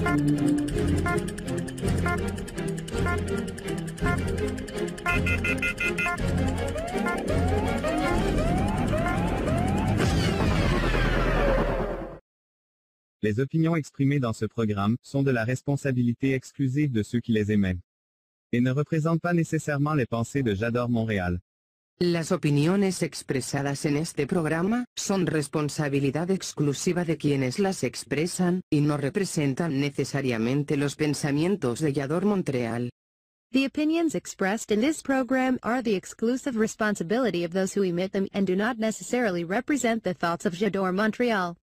Les opinions exprimées dans ce programme sont de la responsabilité exclusive de ceux qui les émettent et ne représentent pas nécessairement les pensées de J'adore Montréal. Las opiniones expresadas en este programa son responsabilidad exclusiva de quienes las expresan y no representan necesariamente los pensamientos de Yador Montreal. The opinions expressed in this program are the exclusive responsibility of those who emit them and do not necessarily represent the thoughts of Jador Montreal.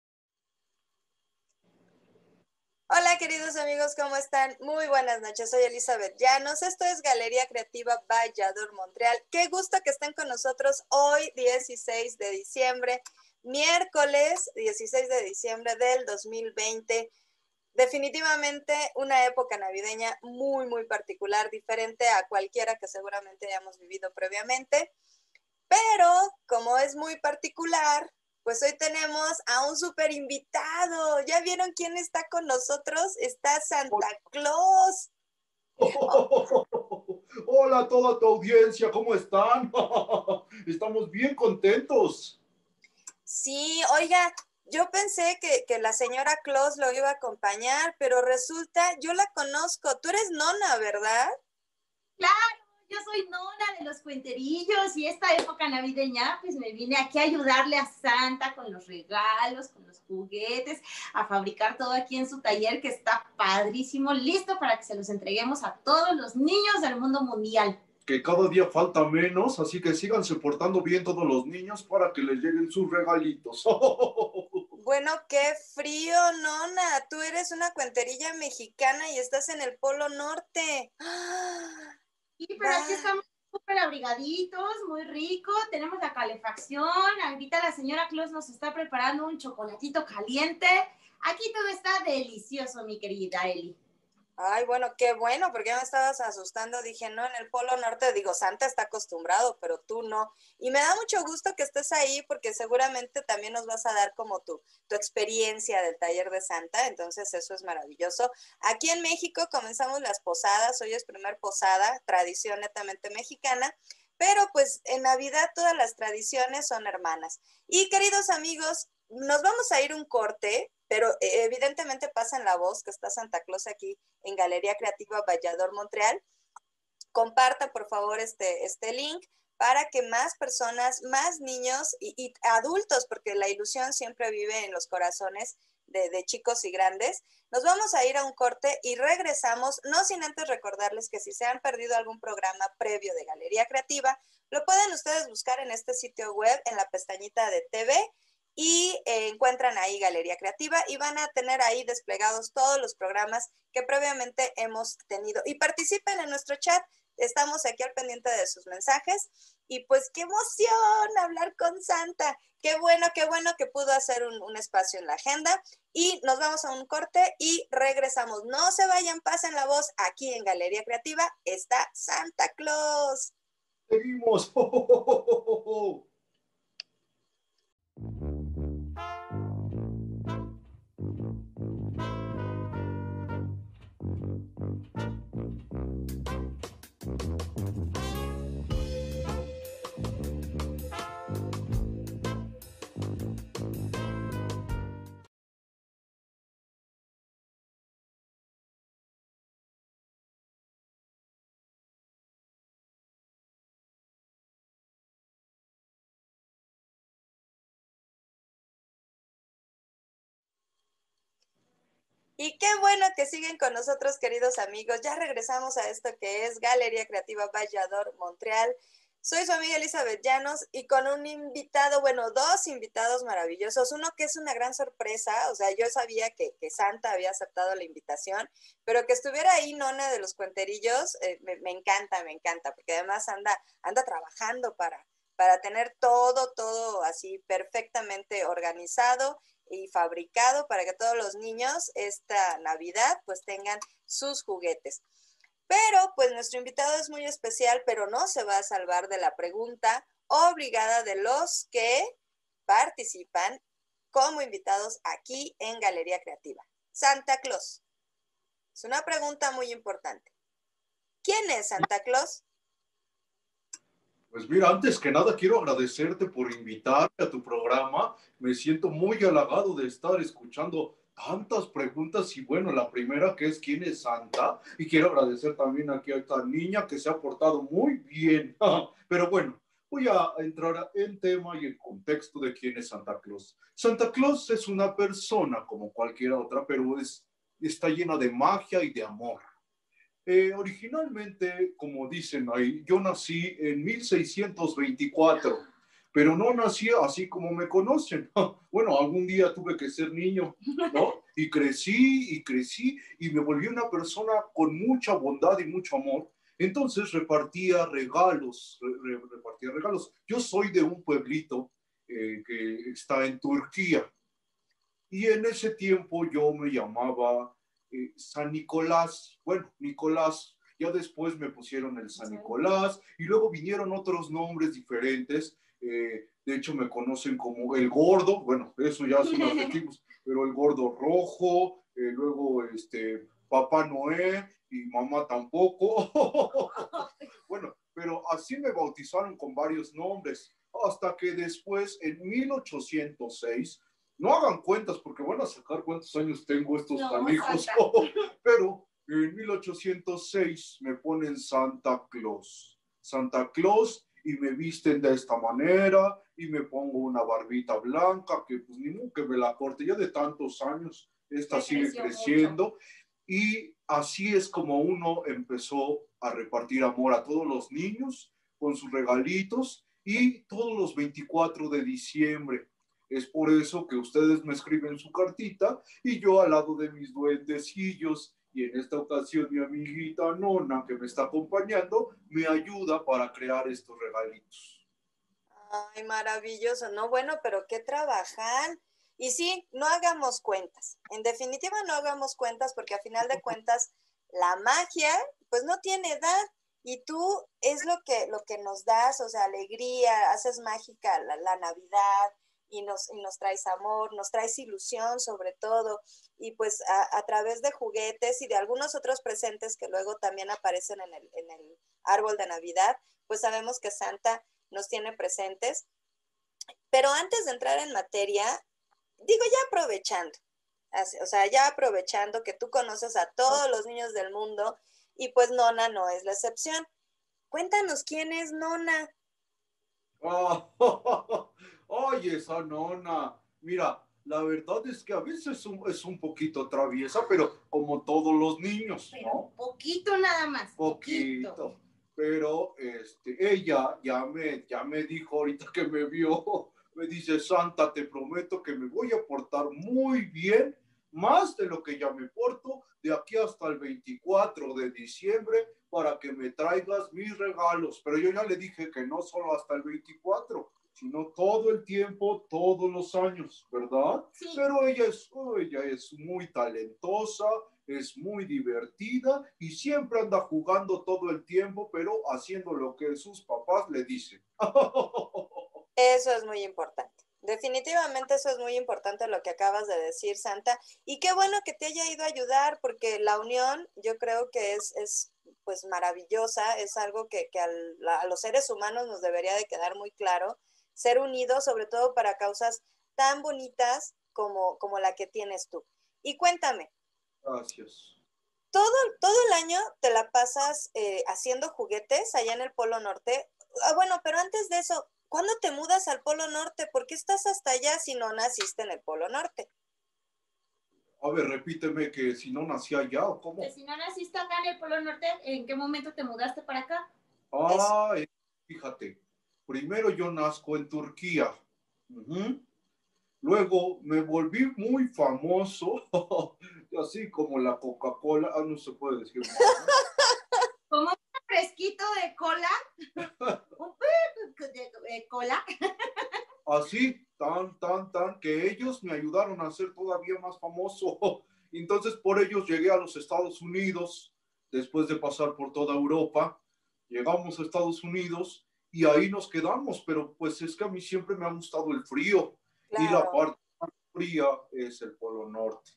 Hola queridos amigos, ¿cómo están? Muy buenas noches, soy Elizabeth Llanos, esto es Galería Creativa Vallador Montreal. Qué gusto que estén con nosotros hoy 16 de diciembre, miércoles 16 de diciembre del 2020. Definitivamente una época navideña muy, muy particular, diferente a cualquiera que seguramente hayamos vivido previamente. Pero como es muy particular, pues hoy tenemos a un super invitado. ¿Ya vieron quién está con nosotros? Está Santa Claus. Hola a toda tu audiencia, ¿cómo están? Estamos bien contentos. Sí, oiga, yo pensé que, que, la señora Claus lo iba a acompañar, pero resulta, yo la conozco. Tú eres nona, ¿verdad? Claro, yo soy nona de los cuenterillos y esta época navideña, pues me vine aquí a ayudarle a Santa con los regalos, con los juguetes, a fabricar todo aquí en su taller que está padrísimo, listo para que se los entreguemos a todos los niños del mundo mundial. Que cada día falta menos, así que síganse portando bien todos los niños para que les lleguen sus regalitos. Bueno, qué frío, nona. Tú eres una cuenterilla mexicana y estás en el Polo Norte. ¡Ah! Sí, pero aquí estamos súper abrigaditos, muy rico, tenemos la calefacción, ahorita la señora Claus nos está preparando un chocolatito caliente. Aquí todo está delicioso, mi querida Eli. Ay, bueno, qué bueno, porque ya me estabas asustando. Dije, no, en el Polo Norte, digo, Santa está acostumbrado, pero tú no. Y me da mucho gusto que estés ahí porque seguramente también nos vas a dar como tu, tu experiencia del taller de Santa. Entonces, eso es maravilloso. Aquí en México comenzamos las posadas. Hoy es primer posada, tradición netamente mexicana. Pero pues en Navidad todas las tradiciones son hermanas. Y queridos amigos, nos vamos a ir un corte pero eh, evidentemente pasa en la voz que está Santa Claus aquí en Galería Creativa Vallador Montreal. Comparta por favor este, este link para que más personas, más niños y, adultos, porque la ilusión siempre vive en los corazones de, de, chicos y grandes. Nos vamos a ir a un corte y regresamos, no sin antes recordarles que si se han perdido algún programa previo de Galería Creativa, lo pueden ustedes buscar en este sitio web, en la pestañita de TV y eh, encuentran ahí Galería Creativa y van a tener ahí desplegados todos los programas que previamente hemos tenido. Y participen en nuestro chat, estamos aquí al pendiente de sus mensajes y pues qué emoción hablar con Santa. Qué bueno, qué bueno que pudo hacer un, espacio en la agenda y nos vamos a un corte y regresamos. No se vayan, pasen la voz aquí en Galería Creativa. Está Santa Claus. Seguimos. Y qué bueno que siguen con nosotros, queridos amigos. Ya regresamos a esto que es Galería Creativa Vallador Montreal. Soy su amiga Elizabeth Llanos y con un invitado, bueno, dos invitados maravillosos. Uno que es una gran sorpresa, o sea, yo sabía que, Santa había aceptado la invitación, pero que estuviera ahí Nona de los Cuenterillos, eh, me, me, encanta, me encanta, porque además anda, anda trabajando para, para tener todo, todo así perfectamente organizado y fabricado para que todos los niños esta Navidad pues tengan sus juguetes. Pero pues nuestro invitado es muy especial, pero no se va a salvar de la pregunta obligada de los que participan como invitados aquí en Galería Creativa. Santa Claus, Es una pregunta muy importante. ¿Quién es Santa Claus? Pues mira, antes que nada quiero agradecerte por invitarme a tu programa. Me siento muy halagado de estar escuchando tantas preguntas y bueno, la primera que es quién es Santa y quiero agradecer también aquí a esta niña que se ha portado muy bien. Pero bueno, voy a entrar en tema y en contexto de quién es Santa Claus. Santa Claus es una persona como cualquier otra, pero es, está llena de magia y de amor. Eh, originalmente, como dicen ahí, yo nací en 1624, pero no nací así como me conocen. Bueno, algún día tuve que ser niño, ¿no? Y crecí y crecí y me volví una persona con mucha bondad y mucho amor. Entonces repartía regalos, repartía regalos. Yo soy de un pueblito eh, que está en Turquía. Y en ese tiempo yo me llamaba eh, San Nicolás, bueno, Nicolás, ya después me pusieron el San Nicolás y luego vinieron otros nombres diferentes. Eh, de hecho, me conocen como el gordo, bueno, eso ya son adjetivos, pero el gordo rojo, eh, luego este, Papá Noé y mamá tampoco. bueno, pero así me bautizaron con varios nombres, hasta que después, en 1806, no hagan cuentas porque van a sacar cuántos años tengo estos no, pero en 1806 me ponen Santa Claus. Santa Claus y me visten de esta manera y me pongo una barbita blanca que pues ni que me la corte. Ya de tantos años, esta sigue creciendo. Y así es como uno empezó a repartir amor a todos los niños con sus regalitos y todos los 24 de diciembre es por eso que ustedes me escriben su cartita y yo al lado de mis duendecillos y en esta ocasión mi amiguita Nona que me está acompañando me ayuda para crear estos regalitos. Ay, maravilloso. No, bueno, pero qué trabajan. Y sí, no hagamos cuentas. En definitiva, no hagamos cuentas porque a final de cuentas la magia pues no tiene edad y tú es lo que, lo que nos das, o sea, alegría, haces mágica la, la Navidad, y nos, y nos traes amor, nos traes ilusión sobre todo, y pues a, través de juguetes y de algunos otros presentes que luego también aparecen en el, en el árbol de Navidad, pues sabemos que Santa nos tiene presentes. Pero antes de entrar en materia, digo ya aprovechando, o sea, ya aprovechando que tú conoces a todos los niños del mundo y pues Nona no es la excepción. Cuéntanos quién es Nona. Oh, Oye, esa nona, mira, la verdad es que a veces es un, es un poquito traviesa, pero como todos los niños, ¿no? poquito nada más. Poquito. Pero este, ella ya me, ya me dijo ahorita que me vio, me dice, Santa, te prometo que me voy a portar muy bien, más de lo que ya me porto, de aquí hasta el 24 de diciembre, para que me traigas mis regalos. Pero yo ya le dije que no solo hasta el 24, sino todo el tiempo, todos los años, ¿verdad? Sí. Pero ella es, oh, ella es muy talentosa, es muy divertida y siempre anda jugando todo el tiempo, pero haciendo lo que sus papás le dicen. Eso es muy importante. Definitivamente eso es muy importante lo que acabas de decir, Santa. Y qué bueno que te haya ido a ayudar, porque la unión yo creo que es, es pues maravillosa, es algo que, que al, a los seres humanos nos debería de quedar muy claro ser unidos, sobre todo para causas tan bonitas como, como la que tienes tú. Y cuéntame. Gracias. Todo, todo el año te la pasas eh, haciendo juguetes allá en el Polo Norte. Ah, bueno, pero antes de eso, ¿cuándo te mudas al Polo Norte? ¿Por qué estás hasta allá si no naciste en el Polo Norte? A ver, repíteme que si no nací allá o cómo. Que si no naciste acá en el Polo Norte, ¿en qué momento te mudaste para acá? Ah, es... fíjate, primero yo nazco en Turquía. Luego me volví muy famoso, así como la Coca-Cola. Ah, no se puede decir. como un fresquito de cola. de cola. así, tan, tan, tan, que ellos me ayudaron a ser todavía más famoso. Entonces, por ellos llegué a los Estados Unidos, después de pasar por toda Europa. Llegamos a Estados Unidos y ahí nos quedamos, pero pues es que a mí siempre me ha gustado el frío claro. y la parte más fría es el Polo Norte.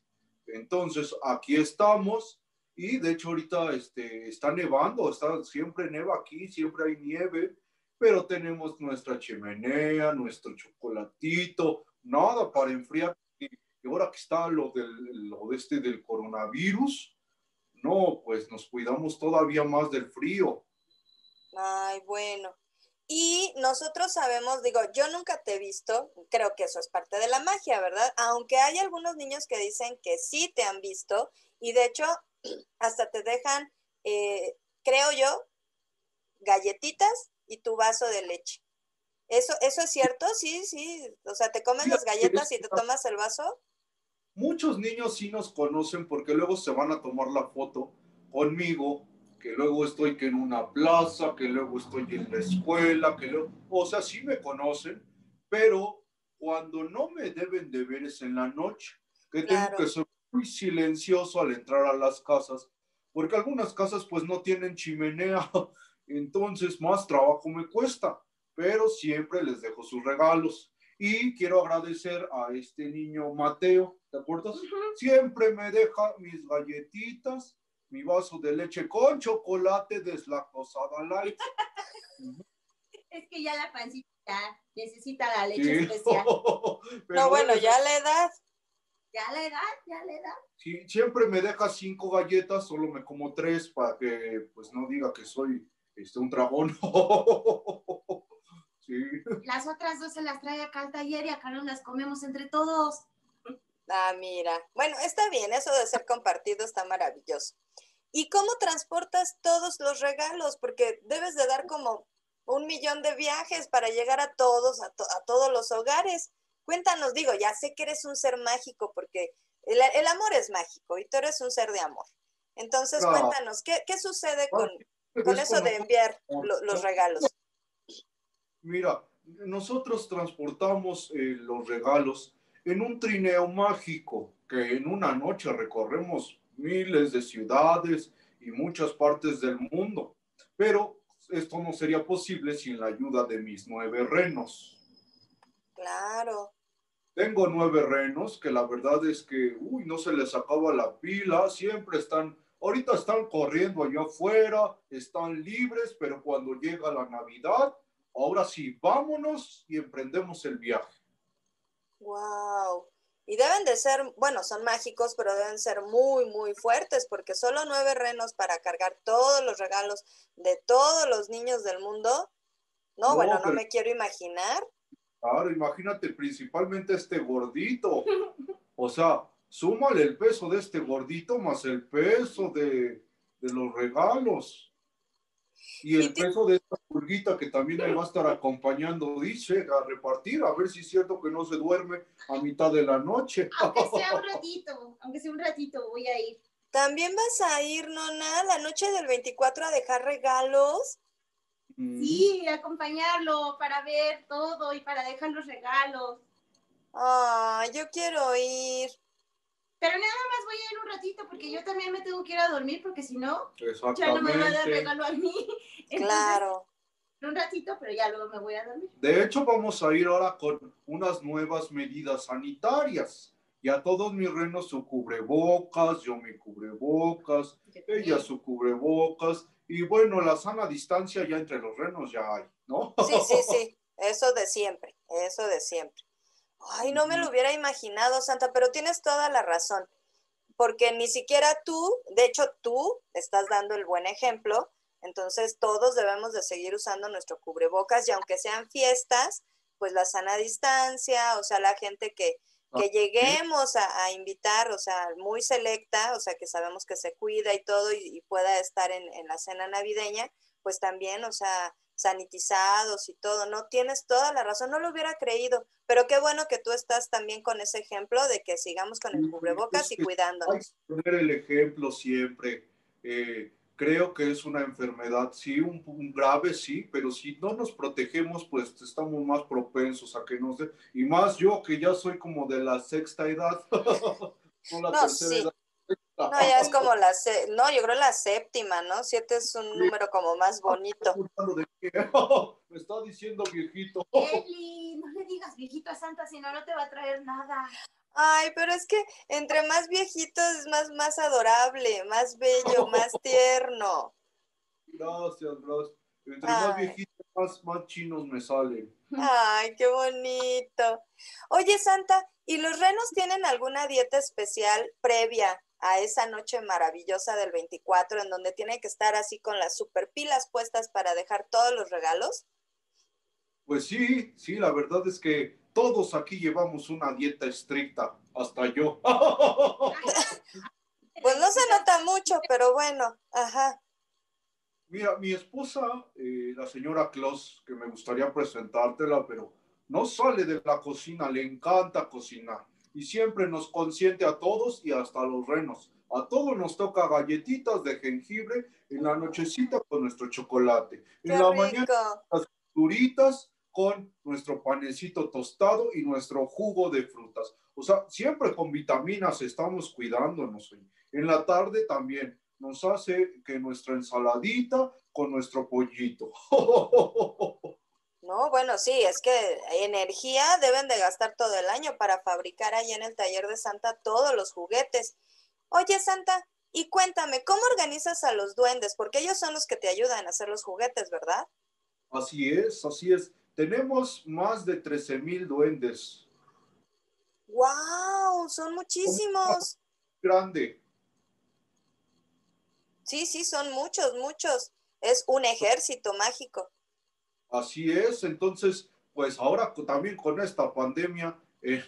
Entonces, aquí estamos Y de hecho ahorita este, está nevando, está, siempre neva aquí, siempre hay nieve, pero tenemos nuestra chimenea, nuestro chocolatito, nada para enfriar. Y ahora que está lo del, lo de este del coronavirus, no, pues nos cuidamos todavía más del frío. Ay, bueno. Y nosotros sabemos, digo, yo nunca te he visto, creo que eso es parte de la magia, ¿verdad? Aunque hay algunos niños que dicen que sí te han visto y de hecho hasta te dejan, eh, creo yo, galletitas y tu vaso de leche. ¿Eso, ¿Eso es cierto? Sí, sí. O sea, ¿te comes las galletas y te tomas el vaso? Muchos niños sí nos conocen porque luego se van a tomar la foto conmigo que luego estoy que en una plaza, que luego estoy en la escuela, que luego, o sea, sí me conocen, pero cuando no me deben de ver es en la noche, que tengo que ser muy silencioso al entrar a las casas, porque algunas casas pues no tienen chimenea, entonces más trabajo me cuesta, pero siempre les dejo sus regalos. Y quiero agradecer a este niño Mateo, ¿te acuerdas? Siempre me deja mis galletitas, mi vaso de leche con chocolate deslactosada light. es que ya la pancita necesita la leche especial. no, bueno, ya la edad. Ya la edad, ya la edad. Sí, siempre me deja cinco galletas, solo me como tres para que pues no diga que soy este, un dragón. sí. Las otras dos se las trae acá al taller y acá nos las comemos entre todos. Ah, mira. Bueno, está bien, eso de ser compartido está maravilloso. ¿Y cómo transportas todos los regalos? Porque debes de dar como un millón de viajes para llegar a todos, a, todos los hogares. Cuéntanos, digo, ya sé que eres un ser mágico porque el, amor es mágico y tú eres un ser de amor. Entonces, cuéntanos, ¿qué, sucede con, con eso de enviar los regalos? Mira, nosotros transportamos eh, los regalos en un trineo mágico que en una noche recorremos miles de ciudades y muchas partes del mundo. Pero esto no sería posible sin la ayuda de mis nueve renos. Claro. Tengo nueve renos que la verdad es que, uy, no se les acaba la pila, siempre están, ahorita están corriendo allá afuera, están libres, pero cuando llega la Navidad, ahora sí, vámonos y emprendemos el viaje. Wow. Y deben de ser, bueno, son mágicos, pero deben ser muy, muy fuertes, porque solo nueve renos para cargar todos los regalos de todos los niños del mundo. No, bueno, no me quiero imaginar. Claro, imagínate principalmente este gordito. O sea, súmale el peso de este gordito más el peso de, de los regalos. Y el peso de esta pulguita que también me va a estar acompañando, dice, a repartir, a ver si es cierto que no se duerme a mitad de la noche. Aunque sea un ratito, aunque sea un ratito, voy a ir. ¿También vas a ir, Nona, la noche del 24 a dejar regalos? Mm. Sí, acompañarlo para ver todo y para dejar los regalos. Ah, yo quiero ir. Pero nada más voy a ir un ratito porque yo también me tengo que ir a dormir porque si no, ya no me va a dar regalo a mí. claro. Un ratito, pero ya luego me voy a dormir. De hecho, vamos a ir ahora con unas nuevas medidas sanitarias. Ya todos mis renos su cubrebocas, yo mi cubrebocas, ella su cubrebocas. Y bueno, la sana distancia ya entre los renos ya hay, ¿no? Sí, sí, sí. Eso de siempre, eso de siempre. Ay, no me lo hubiera imaginado, Santa, pero tienes toda la razón, porque ni siquiera tú, de hecho tú estás dando el buen ejemplo, entonces todos debemos de seguir usando nuestro cubrebocas y aunque sean fiestas, pues la sana distancia, o sea, la gente que, que lleguemos a, invitar, o sea, muy selecta, o sea, que sabemos que se cuida y todo y, pueda estar en, en la cena navideña, pues también, o sea, sanitizados y todo, ¿no? Tienes toda la razón, no lo hubiera creído, pero qué bueno que tú estás también con ese ejemplo de que sigamos con el cubrebocas y cuidándonos. Poner el ejemplo siempre. Eh, creo que es una enfermedad, sí, un, grave, sí, pero si no nos protegemos, pues estamos más propensos a que nos dé. Y más yo que ya soy como de la sexta edad. no, la sí. edad. No, ya es como la, no, yo creo la séptima, ¿no? Siete es un número como más bonito. Me está diciendo viejito. Eli, no le digas viejito a Santa, si no, no te va a traer nada. Ay, pero es que entre más viejito es más, más adorable, más bello, más tierno. Gracias, gracias. Entre más viejitos, más, más chinos me salen. Ay, qué bonito. Oye, Santa, ¿y los renos tienen alguna dieta especial previa a esa noche maravillosa del 24 en donde tienen que estar así con las super pilas puestas para dejar todos los regalos? Pues sí, sí, la verdad es que todos aquí llevamos una dieta estricta, hasta yo. Pues no se nota mucho, pero bueno, ajá. Mira, mi esposa, eh, la señora Claus, que me gustaría presentártela, pero no sale de la cocina, le encanta cocinar y siempre nos consiente a todos y hasta a los renos. A todos nos toca galletitas de jengibre en la nochecita con nuestro chocolate. Qué En la mañana rico. duritas con nuestro panecito tostado y nuestro jugo de frutas. O sea, siempre con vitaminas estamos cuidándonos. En la tarde también nos hace que nuestra ensaladita con nuestro pollito. No, bueno, sí, es que energía deben de gastar todo el año para fabricar ahí en el taller de Santa todos los juguetes. Oye, Santa, y cuéntame, ¿cómo organizas a los duendes? Porque ellos son los que te ayudan a hacer los juguetes, ¿verdad? Así es, así es. Tenemos más de 13 mil duendes. ¡Wow! Son muchísimos. Grande. Sí, sí, son muchos, muchos. Es un ejército mágico. Así es. Entonces, pues ahora también con esta pandemia en,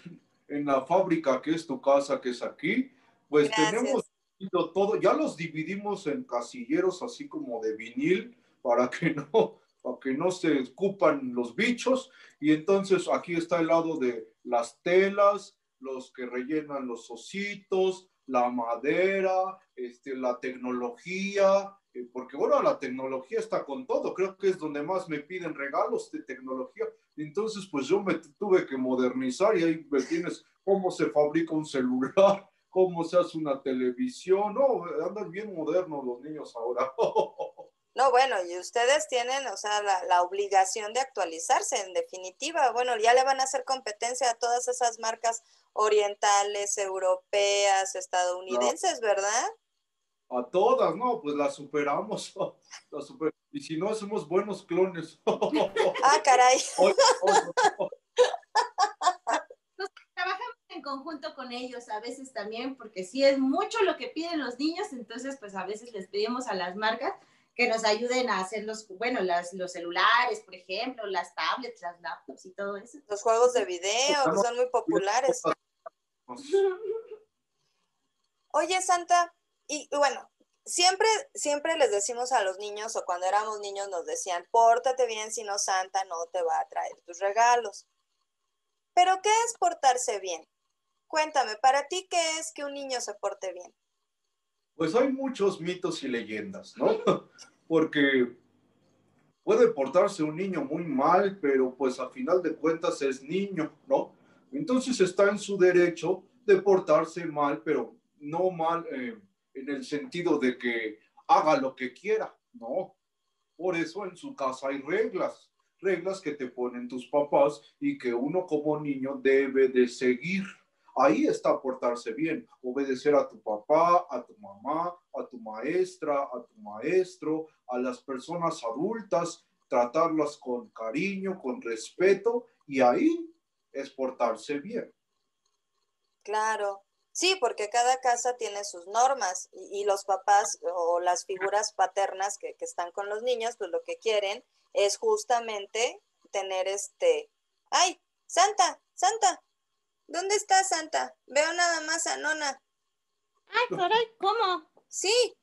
en la fábrica que es tu casa, que es aquí, pues Gracias. tenemos todo. Ya los dividimos en casilleros así como de vinil para que no, para que no se escupan los bichos. Y entonces aquí está el lado de las telas, los que rellenan los ositos, la madera, este, la tecnología, porque bueno, la tecnología está con todo, creo que es donde más me piden regalos de tecnología. Entonces, pues yo me tuve que modernizar y ahí me tienes cómo se fabrica un celular, cómo se hace una televisión, no, andan bien modernos los niños ahora. No, bueno, y ustedes tienen, o sea, la, la obligación de actualizarse, en definitiva. Bueno, ya le van a hacer competencia a todas esas marcas orientales, europeas, estadounidenses, ¿verdad? A todas, no, pues las superamos. las super- Y si no, somos buenos clones. Ah, caray. Oye, Trabajamos en conjunto con ellos a veces también, porque si es mucho lo que piden los niños, entonces pues a veces les pedimos a las marcas que nos ayuden a hacer los, bueno, las, los celulares, por ejemplo, las tablets, las laptops y todo eso. Los juegos de video, que son muy populares. Oye, Santa, y bueno, siempre, siempre les decimos a los niños, o cuando éramos niños nos decían, pórtate bien, si no Santa no te va a traer tus regalos. Pero, ¿qué es portarse bien? Cuéntame, para ti, ¿qué es que un niño se porte bien? Pues hay muchos mitos y leyendas, ¿no? Porque puede portarse un niño muy mal, pero pues a final de cuentas es niño, ¿no? Entonces está en su derecho de portarse mal, pero no mal eh, en el sentido de que haga lo que quiera, ¿no? Por eso en su casa hay reglas, reglas que te ponen tus papás y que uno como niño debe de seguir. Ahí está portarse bien, obedecer a tu papá, a tu mamá, a tu maestra, a tu maestro, a las personas adultas, tratarlas con cariño, con respeto y ahí es portarse bien. Claro. Sí, porque cada casa tiene sus normas y, y los papás o las figuras paternas que, que están con los niños, pues lo que quieren es justamente tener este... ¡Ay! Santa, Santa, ¿dónde está Santa? Veo nada más a Nona. Ay, caray, ¿cómo? Sí,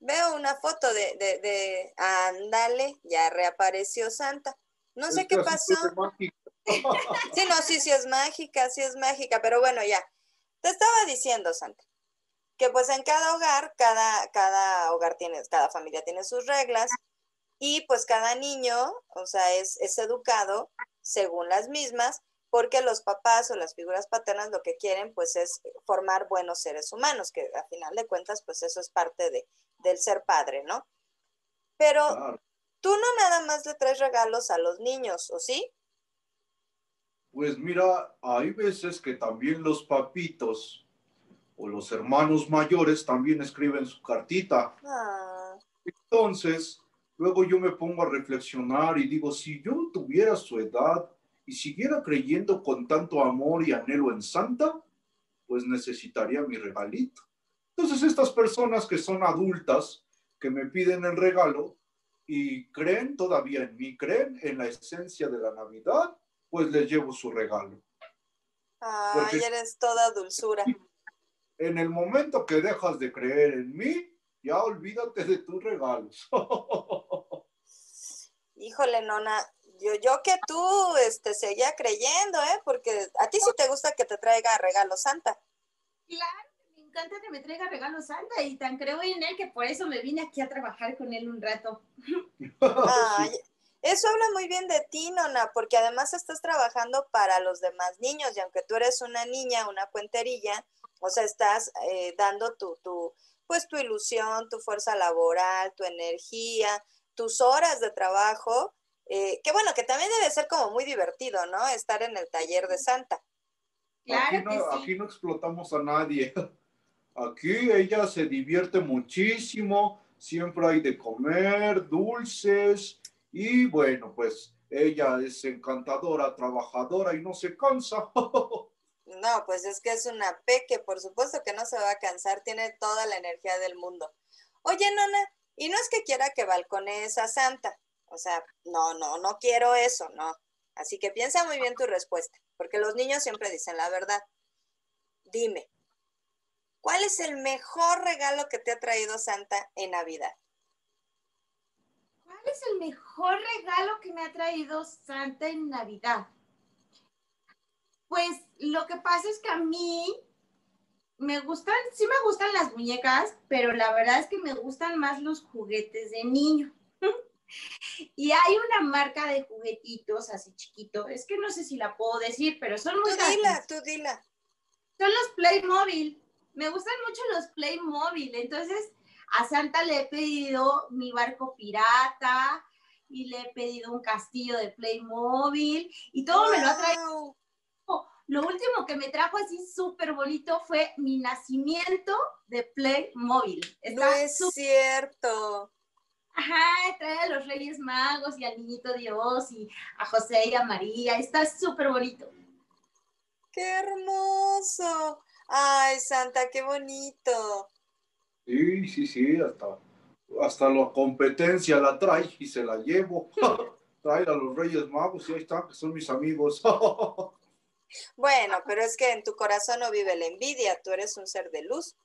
veo una foto de, de, de... Ándale, ya reapareció Santa. No sé Es qué pasó. Sí, no, sí, sí es mágica, sí es mágica, pero bueno, ya. Te estaba diciendo, Santa, que pues en cada hogar, cada, cada hogar tiene, cada familia tiene sus reglas y pues cada niño, o sea, es, es educado según las mismas, porque los papás o las figuras paternas lo que quieren pues es formar buenos seres humanos, que a final de cuentas pues eso es parte de, del ser padre, ¿no? Pero tú no nada más le traes regalos a los niños, ¿o sí? Pues mira, hay veces que también los papitos o los hermanos mayores también escriben su cartita. Ah, Entonces, luego yo me pongo a reflexionar y digo, si yo tuviera su edad y siguiera creyendo con tanto amor y anhelo en Santa, pues necesitaría mi regalito. Entonces, estas personas que son adultas, que me piden el regalo y creen todavía en mí, creen en la esencia de la Navidad, pues les llevo su regalo. ay, Porque- eres toda dulzura. En el momento que dejas de creer en mí, ya olvídate de tus regalos. Híjole, nona, yo, yo que tú este, seguía creyendo, ¿eh? Porque a ti sí te gusta que te traiga regalo Santa. Claro, me encanta que me traiga regalos Santa y tan creo en él que por eso me vine aquí a trabajar con él un rato. Ay, eso habla muy bien de ti, nona, porque además estás trabajando para los demás niños y aunque tú eres una niña, una cuenterilla, o sea, estás eh, dando tu, tu, pues tu ilusión, tu fuerza laboral, tu energía, tus horas de trabajo, eh, que bueno, que también debe ser como muy divertido, ¿no? Estar en el taller de Santa. Claro aquí, no, que sí. aquí no explotamos a nadie. Aquí ella se divierte muchísimo, siempre hay de comer, dulces y bueno, pues ella es encantadora, trabajadora y no se cansa. No, pues es que es una peque, por supuesto que no se va a cansar, tiene toda la energía del mundo. Oye, nona, y no es que quiera que balconees a Santa, o sea, no, no, no quiero eso, no. Así que piensa muy bien tu respuesta, porque los niños siempre dicen la verdad. Dime, ¿cuál es el mejor regalo que te ha traído Santa en Navidad? ¿Cuál es el mejor regalo que me ha traído Santa en Navidad? Pues lo que pasa es que a mí me gustan, sí me gustan las muñecas, pero la verdad es que me gustan más los juguetes de niño. y hay una marca de juguetitos así chiquito, es que no sé si la puedo decir, pero son muy Tú dila, tú dila. Son los Playmobil. Me gustan mucho los Playmobil. Entonces, a Santa le he pedido mi barco pirata y le he pedido un castillo de Playmobil y todo me lo ha traído. Lo último que me trajo así súper bonito fue mi nacimiento de Playmobil. No Está es súper- cierto. Ajá, trae a los Reyes Magos y al Niñito Dios y a José y a María. Está súper bonito. ¡Qué hermoso! Ay, Santa, qué bonito. Sí, sí, sí, hasta, hasta la competencia la trae y se la llevo. trae a los Reyes Magos y ahí están, que son mis amigos. Bueno, pero es que en tu corazón no vive la envidia, tú eres un ser de luz.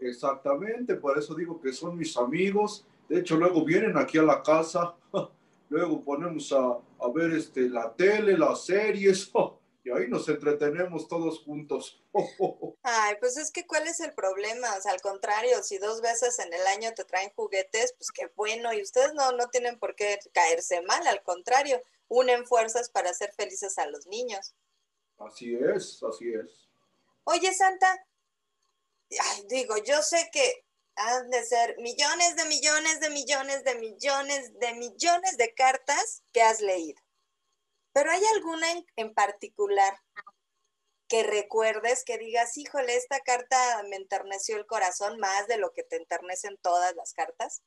Exactamente, por eso digo que son mis amigos. De hecho, luego vienen aquí a la casa, luego ponemos a, a ver este, la tele, las series, y ahí nos entretenemos todos juntos. Ay, pues es que ¿cuál es el problema? O sea, al contrario, si dos veces en el año te traen juguetes, pues qué bueno, y ustedes no, no tienen por qué caerse mal, al contrario, unen fuerzas para hacer felices a los niños. Así es, así es. Oye, Santa, ay, digo, yo sé que han de ser millones de millones de millones de millones de millones de cartas que has leído. Pero ¿hay alguna en, en particular que recuerdes que digas, híjole, esta carta me enterneció el corazón más de lo que te enternecen todas las cartas?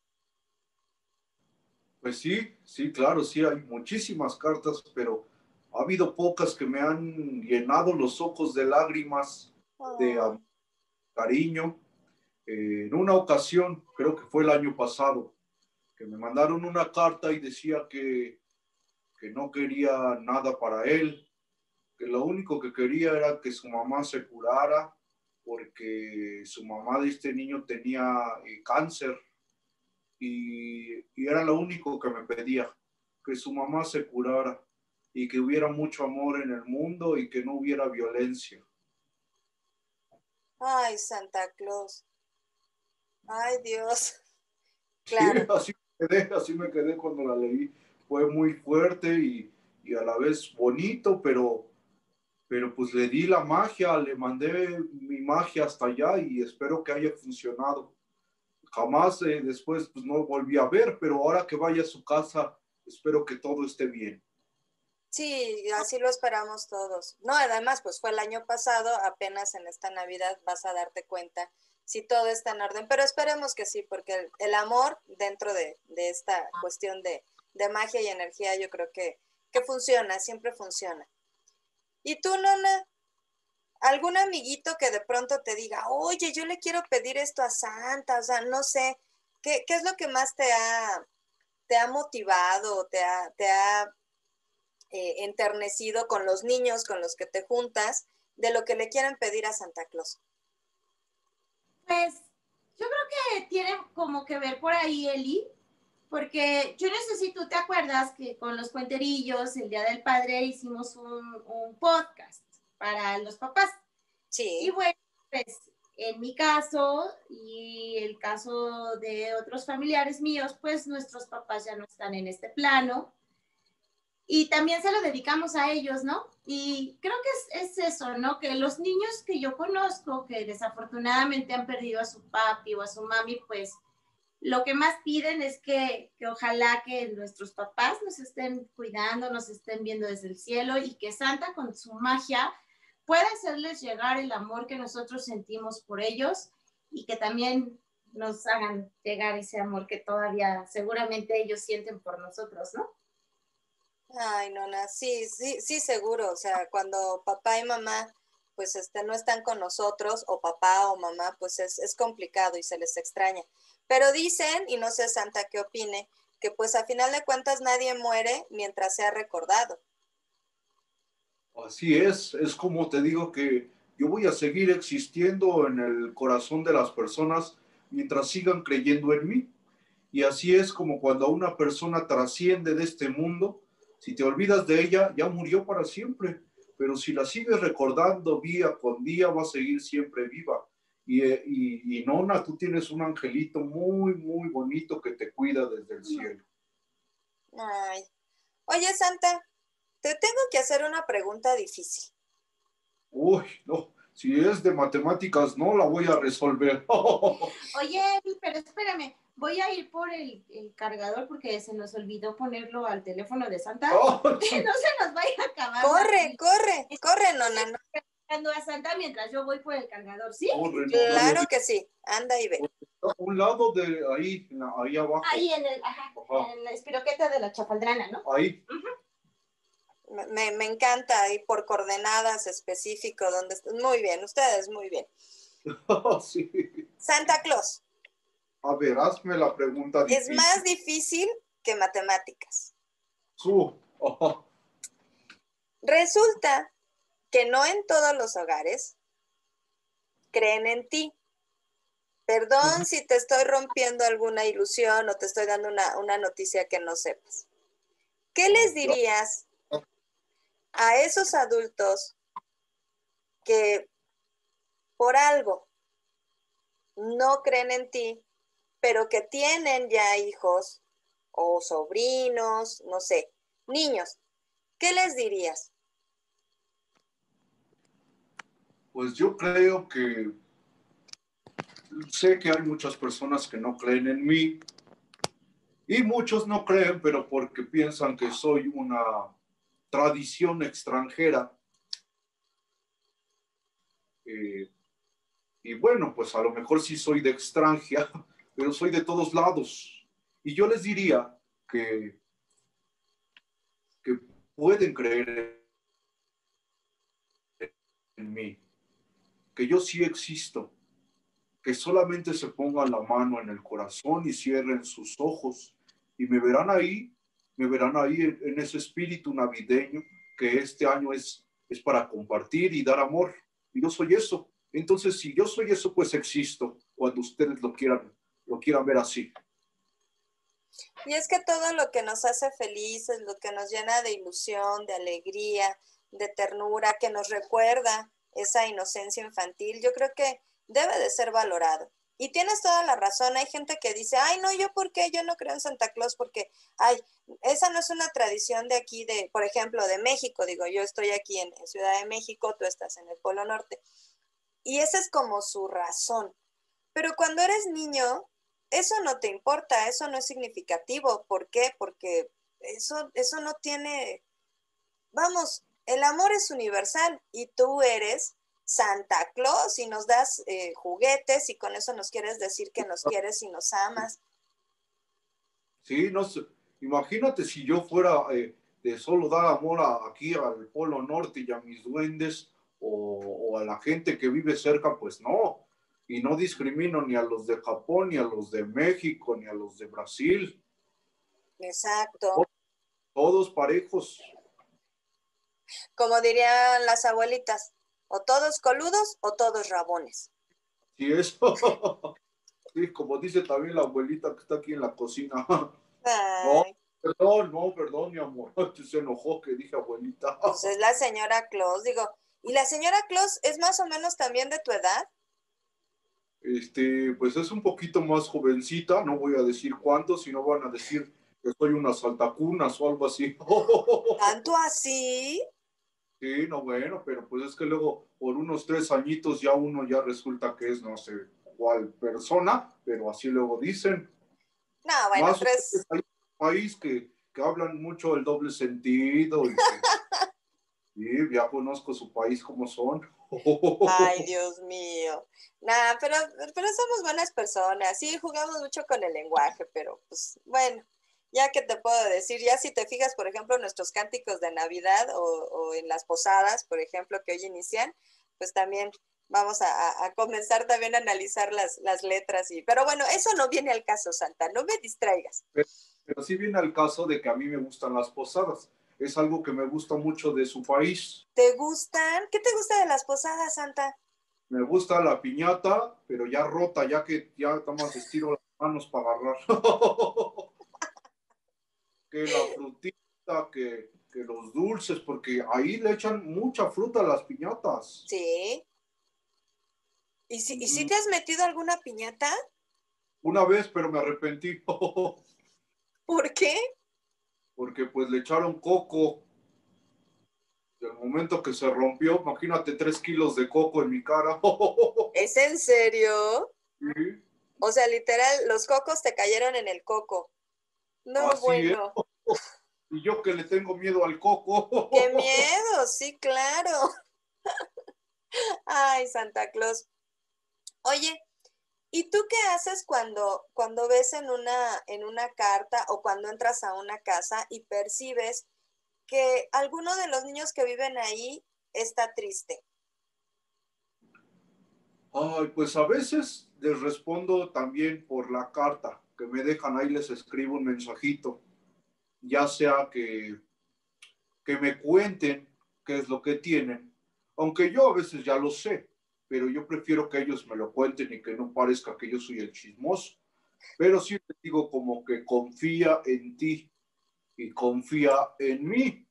Pues sí, sí, claro, sí, hay muchísimas cartas, pero ha habido pocas que me han llenado los ojos de lágrimas, de Oh, cariño. Eh, en una ocasión, creo que fue el año pasado, que me mandaron una carta y decía que, que no quería nada para él, que lo único que quería era que su mamá se curara, porque su mamá de este niño tenía eh, cáncer y, y era lo único que me pedía, que su mamá se curara y que hubiera mucho amor en el mundo y que no hubiera violencia. Ay, Santa Claus. Ay, Dios. Sí, Claro. así me quedé, así me quedé cuando la leí. Fue muy fuerte y, y a la vez bonito, pero, pero pues le di la magia, le mandé mi magia hasta allá y espero que haya funcionado. Jamás eh, después pues no volví a ver, pero ahora que vaya a su casa, espero que todo esté bien. Sí, así lo esperamos todos. No, además, pues fue el año pasado, apenas en esta Navidad vas a darte cuenta si todo está en orden, pero esperemos que sí, porque el, amor dentro de, esta cuestión de, magia y energía yo creo que, que funciona, siempre funciona. ¿Y tú, Nona? ¿Algún amiguito que de pronto te diga, oye, yo le quiero pedir esto a Santa? O sea, no sé, ¿qué, qué es lo que más te ha, te ha motivado, te ha, te ha eh, enternecido con los niños con los que te juntas de lo que le quieren pedir a Santa Claus? Pues yo creo que tiene como que ver por ahí, Eli, porque yo no sé si tú te acuerdas que con los cuenterillos, el Día del Padre, hicimos un, un podcast para los papás. Sí. Y bueno, pues en mi caso y el caso de otros familiares míos, pues nuestros papás ya no están en este plano y también se lo dedicamos a ellos, ¿no? Y creo que es, es, eso, ¿no? Que los niños que yo conozco, que desafortunadamente han perdido a su papi o a su mami, pues lo que más piden es que, que ojalá que nuestros papás nos estén cuidando, nos estén viendo desde el cielo y que Santa con su magia pueda hacerles llegar el amor que nosotros sentimos por ellos y que también nos hagan llegar ese amor que todavía seguramente ellos sienten por nosotros, ¿no? Ay, nona, sí, sí, sí, seguro. O sea, cuando papá y mamá pues este, no están con nosotros, o papá o mamá, pues es, es complicado y se les extraña. Pero dicen, y no sé Santa qué opine, que pues a final de cuentas nadie muere mientras sea recordado. Así es, es como te digo que yo voy a seguir existiendo en el corazón de las personas mientras sigan creyendo en mí. Y así es como cuando una persona trasciende de este mundo, si te olvidas de ella, ya murió para siempre. Pero si la sigues recordando día con día, va a seguir siempre viva. Y, y, y, Nona, tú tienes un angelito muy, muy bonito que te cuida desde el cielo. Ay. Oye, Santa, te tengo que hacer una pregunta difícil. Uy, no. Si es de matemáticas, no la voy a resolver. Oye, pero espérame voy a ir por el, cargador porque se nos olvidó ponerlo al teléfono de Santa. Oh, no se nos vaya a acabar. Corre, corre, corre, nona. No. A Santa mientras yo voy por el cargador, ¿sí? claro que sí. Anda y ve. Un lado de ahí, ahí abajo. Ahí en el, ajá, en la espiroqueta de la chapaldrana, ¿no? Ahí. me, me, encanta ahí por coordenadas específico donde muy bien, ustedes muy bien. sí. Santa Claus. A ver, hazme la pregunta. Es más difícil que matemáticas. Su. Resulta que no en todos los hogares creen en ti. Perdón si te estoy rompiendo alguna ilusión o te estoy dando una, una noticia que no sepas. ¿Qué les dirías a esos adultos que por algo no creen en ti pero que tienen ya hijos o sobrinos, no sé, niños, ¿qué les dirías? Pues yo creo que sé que hay muchas personas que no creen en mí y muchos no creen, pero porque piensan que soy una tradición extranjera. Eh, y bueno, pues a lo mejor sí soy de extranjera, pero soy de todos lados. Y yo les diría que, que pueden creer en mí, que yo sí existo, que solamente se pongan la mano en el corazón y cierren sus ojos y me verán ahí, me verán ahí en, ese espíritu navideño que este año es, es para compartir y dar amor. Y yo soy eso. Entonces, si yo soy eso, pues existo cuando ustedes lo quieran lo quieran ver así. Y es que todo lo que nos hace felices, lo que nos llena de ilusión, de alegría, de ternura, que nos recuerda esa inocencia infantil, yo creo que debe de ser valorado. Y tienes toda la razón, hay gente que dice, ay, no, yo por qué, yo no creo en Santa Claus porque, ay, esa no es una tradición de aquí, de, por ejemplo, de México, digo, yo estoy aquí en, en Ciudad de México, tú estás en el Polo Norte. Y esa es como su razón. Pero cuando eres niño, eso no te importa, eso no es significativo. ¿Por qué? Porque eso, eso no tiene vamos, el amor es universal y tú eres Santa Claus y nos das eh, juguetes y con eso nos quieres decir que nos quieres y nos amas. Sí, no sé. Imagínate si yo fuera eh, de solo dar amor aquí al Polo Norte y a mis duendes o, o, a la gente que vive cerca, pues no. Y no discrimino ni a los de Japón, ni a los de México, ni a los de Brasil. Exacto. Todos parejos. Como dirían las abuelitas, o todos coludos o todos rabones. Sí, eso. Sí, como dice también la abuelita que está aquí en la cocina. No, perdón, no, perdón, mi amor. Se enojó que dije abuelita. Pues es la señora Claus, digo. ¿Y la señora Claus es más o menos también de tu edad? Este, pues es un poquito más jovencita, no voy a decir cuánto, si no van a decir que soy una saltacunas o algo así. ¿Tanto así? Sí, no, bueno, pero pues es que luego por unos tres añitos ya uno ya resulta que es no sé cuál persona, pero así luego dicen. No, bueno, Más tres. Hay un país que, que hablan mucho el doble sentido. Y sí, ya conozco su país como son. Ay, Dios mío. Nada, pero, pero somos buenas personas. Sí, jugamos mucho con el lenguaje, pero pues bueno, ya que te puedo decir, ya si te fijas, por ejemplo, en nuestros cánticos de Navidad o, o en las posadas, por ejemplo, que hoy inician, pues también vamos a, comenzar también a analizar las, las letras. Y, pero bueno, eso no viene al caso, Santa, no me distraigas. Pero sí viene al caso de que a mí me gustan las posadas. Es algo que me gusta mucho de su país. ¿Te gustan? ¿Qué te gusta de las posadas, Santa? Me gusta la piñata, pero ya rota, ya que ya nada más estiro las manos para agarrar. que la frutita, que, que los dulces, porque ahí le echan mucha fruta a las piñatas. Sí. ¿Y si, ¿y si Ujú. te has metido alguna piñata? Una vez, pero me arrepentí, ¿Por qué? porque pues le echaron coco. Y al momento que se rompió, imagínate tres kilos de coco en mi cara. ¿Es en serio? Sí. O sea, literal, los cocos te cayeron en el coco. No, Así bueno. Y yo que le tengo miedo al coco. ¡Qué miedo! Sí, claro. Ay, Santa Claus. Oye, ¿y tú qué haces cuando, cuando ves en una, en una carta o cuando entras a una casa y percibes que alguno de los niños que viven ahí está triste? Ay, pues a veces les respondo también por la carta que me dejan ahí, les escribo un mensajito, ya sea que, que me cuenten qué es lo que tienen, aunque yo a veces ya lo sé, pero yo prefiero que ellos me lo cuenten y que no parezca que yo soy el chismoso, pero sí te digo como que confía en ti y confía en mí.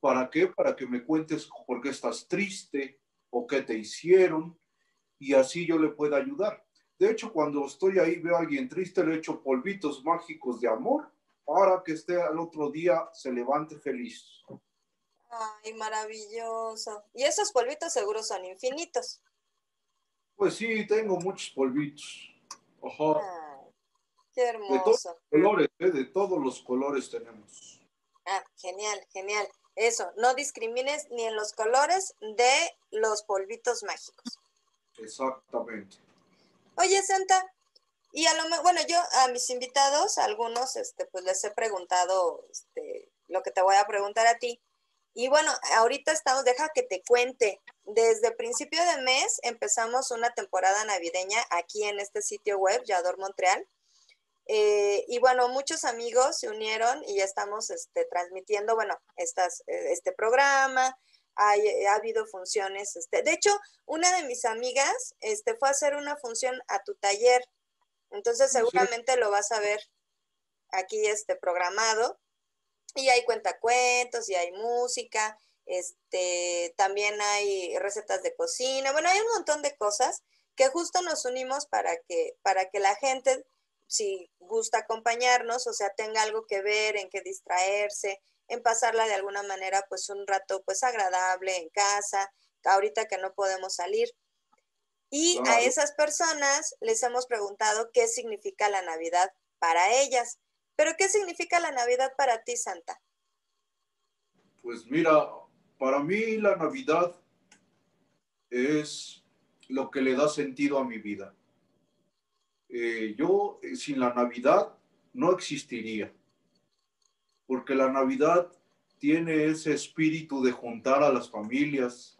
¿Para qué? Para que me cuentes por qué estás triste o qué te hicieron y así yo le pueda ayudar. De hecho, cuando estoy ahí, veo a alguien triste, le echo polvitos mágicos de amor para que esté al otro día, se levante feliz. Ay, maravilloso. Y esos polvitos seguros son infinitos. Pues sí, tengo muchos polvitos. Ajá. Ay, qué De todos hermoso. los colores, ¿eh? de todos los colores tenemos. Ah, genial, genial. Eso, no discrimines ni en los colores de los polvitos mágicos. Exactamente. Oye, Santa, y a lo bueno, yo a mis invitados, algunos, este, pues les he preguntado este, lo que te voy a preguntar a ti. Y bueno, ahorita estamos, deja que te cuente. Desde principio de mes empezamos una temporada navideña aquí en este sitio web, Yador Montreal. Eh, y bueno, muchos amigos se unieron y ya estamos este, transmitiendo, bueno, estas, eh, este programa. Hay, eh, ha habido funciones. Este, de hecho, una de mis amigas este, fue a hacer una función a tu taller. Entonces, Sí. seguramente lo vas a ver aquí este, programado. Y hay cuentacuentos y hay música. Este, también hay recetas de cocina. Bueno, hay un montón de cosas que justo nos unimos para que, para que la gente, si gusta acompañarnos, o sea, tenga algo que ver, en que distraerse, en pasarla de alguna manera, pues un rato, pues agradable en casa, ahorita que no podemos salir. Y a esas personas les hemos preguntado qué significa la Navidad para ellas. Pero ¿qué significa la Navidad para ti, Santa? Pues mira, para mí la Navidad es lo que le da sentido a mi vida. Eh, yo eh, sin la Navidad no existiría, porque la Navidad tiene ese espíritu de juntar a las familias,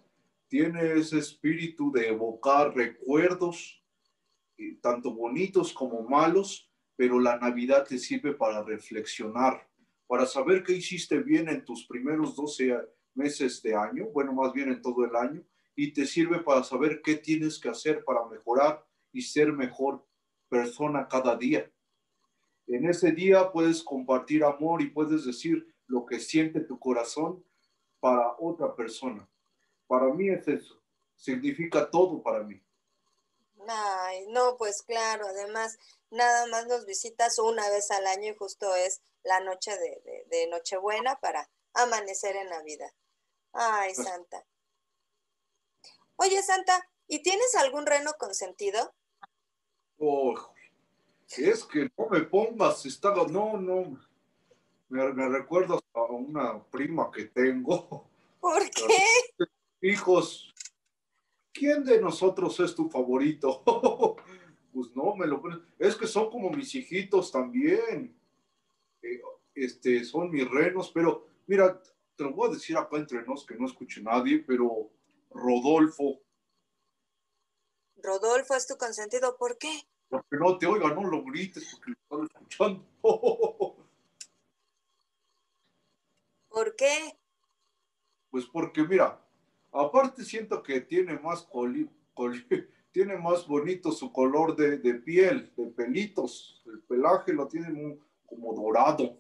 tiene ese espíritu de evocar recuerdos, eh, tanto bonitos como malos, pero la Navidad te sirve para reflexionar, para saber qué hiciste bien en tus primeros 12 meses de año, bueno, más bien en todo el año, y te sirve para saber qué tienes que hacer para mejorar y ser mejor persona cada día. En ese día puedes compartir amor y puedes decir lo que siente tu corazón para otra persona. Para mí es eso, significa todo para mí. Ay, no, pues claro, además, nada más nos visitas una vez al año y justo es la noche de, de, Nochebuena para amanecer en Navidad. Ay, pues Santa. Oye, Santa, ¿y tienes algún reno consentido? Oh, es que no me pongas, estaba, no, no, me, me recuerdas a una prima que tengo. ¿Por qué? Hijos, ¿quién de nosotros es tu favorito? pues no, me lo pones. Es que son como mis hijitos también. Eh, este, son mis renos, pero mira, te lo voy a decir acá entre nos que no escuche nadie, pero Rodolfo. Rodolfo es tu consentido, ¿por qué? Porque no te oiga, no lo grites porque lo están escuchando. ¿Por qué? Pues porque mira, aparte siento que tiene más tiene más bonito su color de, piel, de pelitos. El pelaje lo tiene como dorado.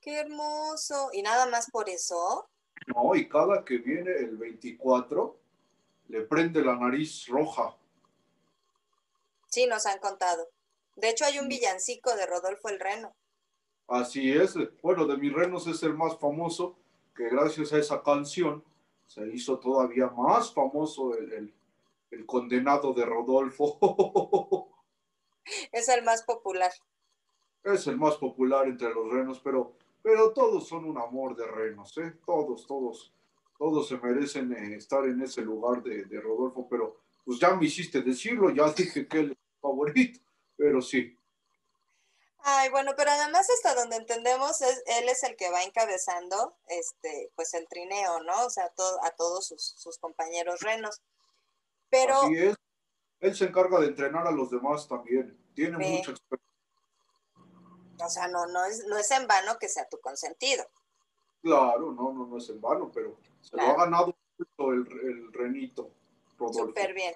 Qué hermoso. ¿Y nada más por eso? No, y cada que viene el 24, le prende la nariz roja. Sí, nos han contado. De hecho, hay un villancico de Rodolfo el Reno. Así es. Bueno, de mis renos es el más famoso, que gracias a esa canción se hizo todavía más famoso el, condenado de Rodolfo. Es el más popular. Es el más popular entre los renos, pero, pero todos son un amor de renos, ¿eh? Todos, todos, todos se merecen eh, estar en ese lugar de, de Rodolfo, pero pues ya me hiciste decirlo, ya dije que él favorito, pero sí, Ay, bueno, pero además hasta donde entendemos, es, él es el que va encabezando este, pues el trineo, ¿no? O sea, a todos sus, compañeros renos. Pero... Así es. Él se encarga de entrenar a los demás también. Tiene mucha experiencia. O sea, no, no, es, no es en vano que sea tu consentido. Claro, no, no, no es en vano, pero se lo ha ganado el, el renito. Súper bien.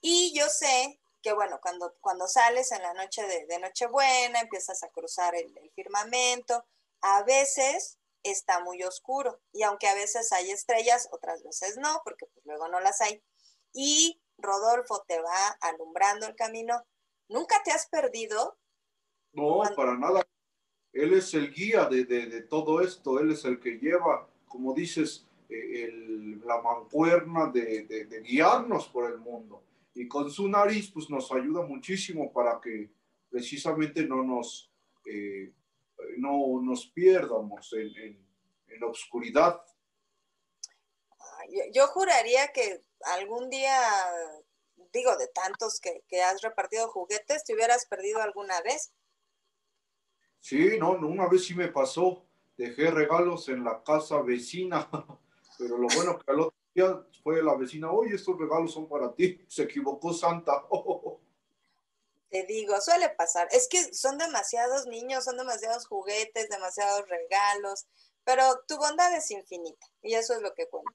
Y yo sé que bueno, cuando, cuando sales en la noche de, Nochebuena, empiezas a cruzar el, firmamento, a veces está muy oscuro y aunque a veces hay estrellas, otras veces no, porque pues luego no las hay. Y Rodolfo te va alumbrando el camino. ¿Nunca te has perdido? No, para nada. Él es el guía de, todo esto, él es el que lleva, como dices, eh, la mancuerna de guiarnos por el mundo y con su nariz pues nos ayuda muchísimo para que precisamente no nos, eh, no nos pierdamos en, en, la oscuridad. Yo, juraría que algún día, digo, de tantos que, que, has repartido juguetes, te hubieras perdido alguna vez. Sí, no, una vez sí me pasó, dejé regalos en la casa vecina, pero lo bueno que al otro día fue la vecina, oye, estos regalos son para ti, se equivocó Santa. Te digo, suele pasar. Es que son demasiados niños, son demasiados juguetes, demasiados regalos, pero tu bondad es infinita y eso es lo que cuenta.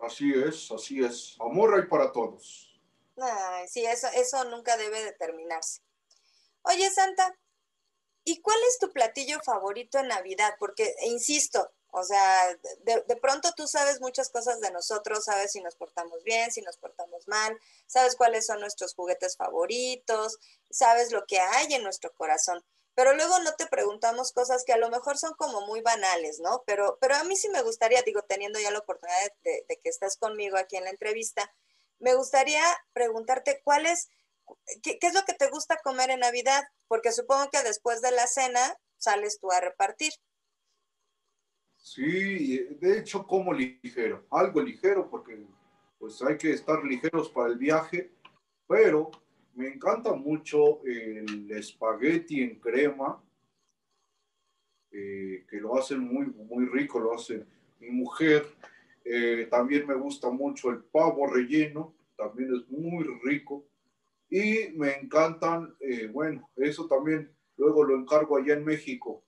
Así es, así es. Amor hay para todos. Ay, sí, eso, eso nunca debe determinarse. Oye, Santa, ¿y cuál es tu platillo favorito en Navidad? Porque, insisto, o sea, de, pronto tú sabes muchas cosas de nosotros, sabes si nos portamos bien, si nos portamos mal, sabes cuáles son nuestros juguetes favoritos, sabes lo que hay en nuestro corazón. Pero luego no te preguntamos cosas que a lo mejor son como muy banales, ¿no? Pero, pero a mí sí me gustaría, digo, teniendo ya la oportunidad de, que estás conmigo aquí en la entrevista, me gustaría preguntarte cuál es, qué, qué es lo que te gusta comer en Navidad, porque supongo que después de la cena sales tú a repartir. Sí, de hecho como ligero, algo ligero porque pues hay que estar ligeros para el viaje, pero me encanta mucho el espagueti en crema, eh, que lo hacen muy, muy rico, lo hace mi mujer. Eh, también me gusta mucho el pavo relleno, también es muy rico. Y me encantan, eh, bueno, eso también luego lo encargo allá en México,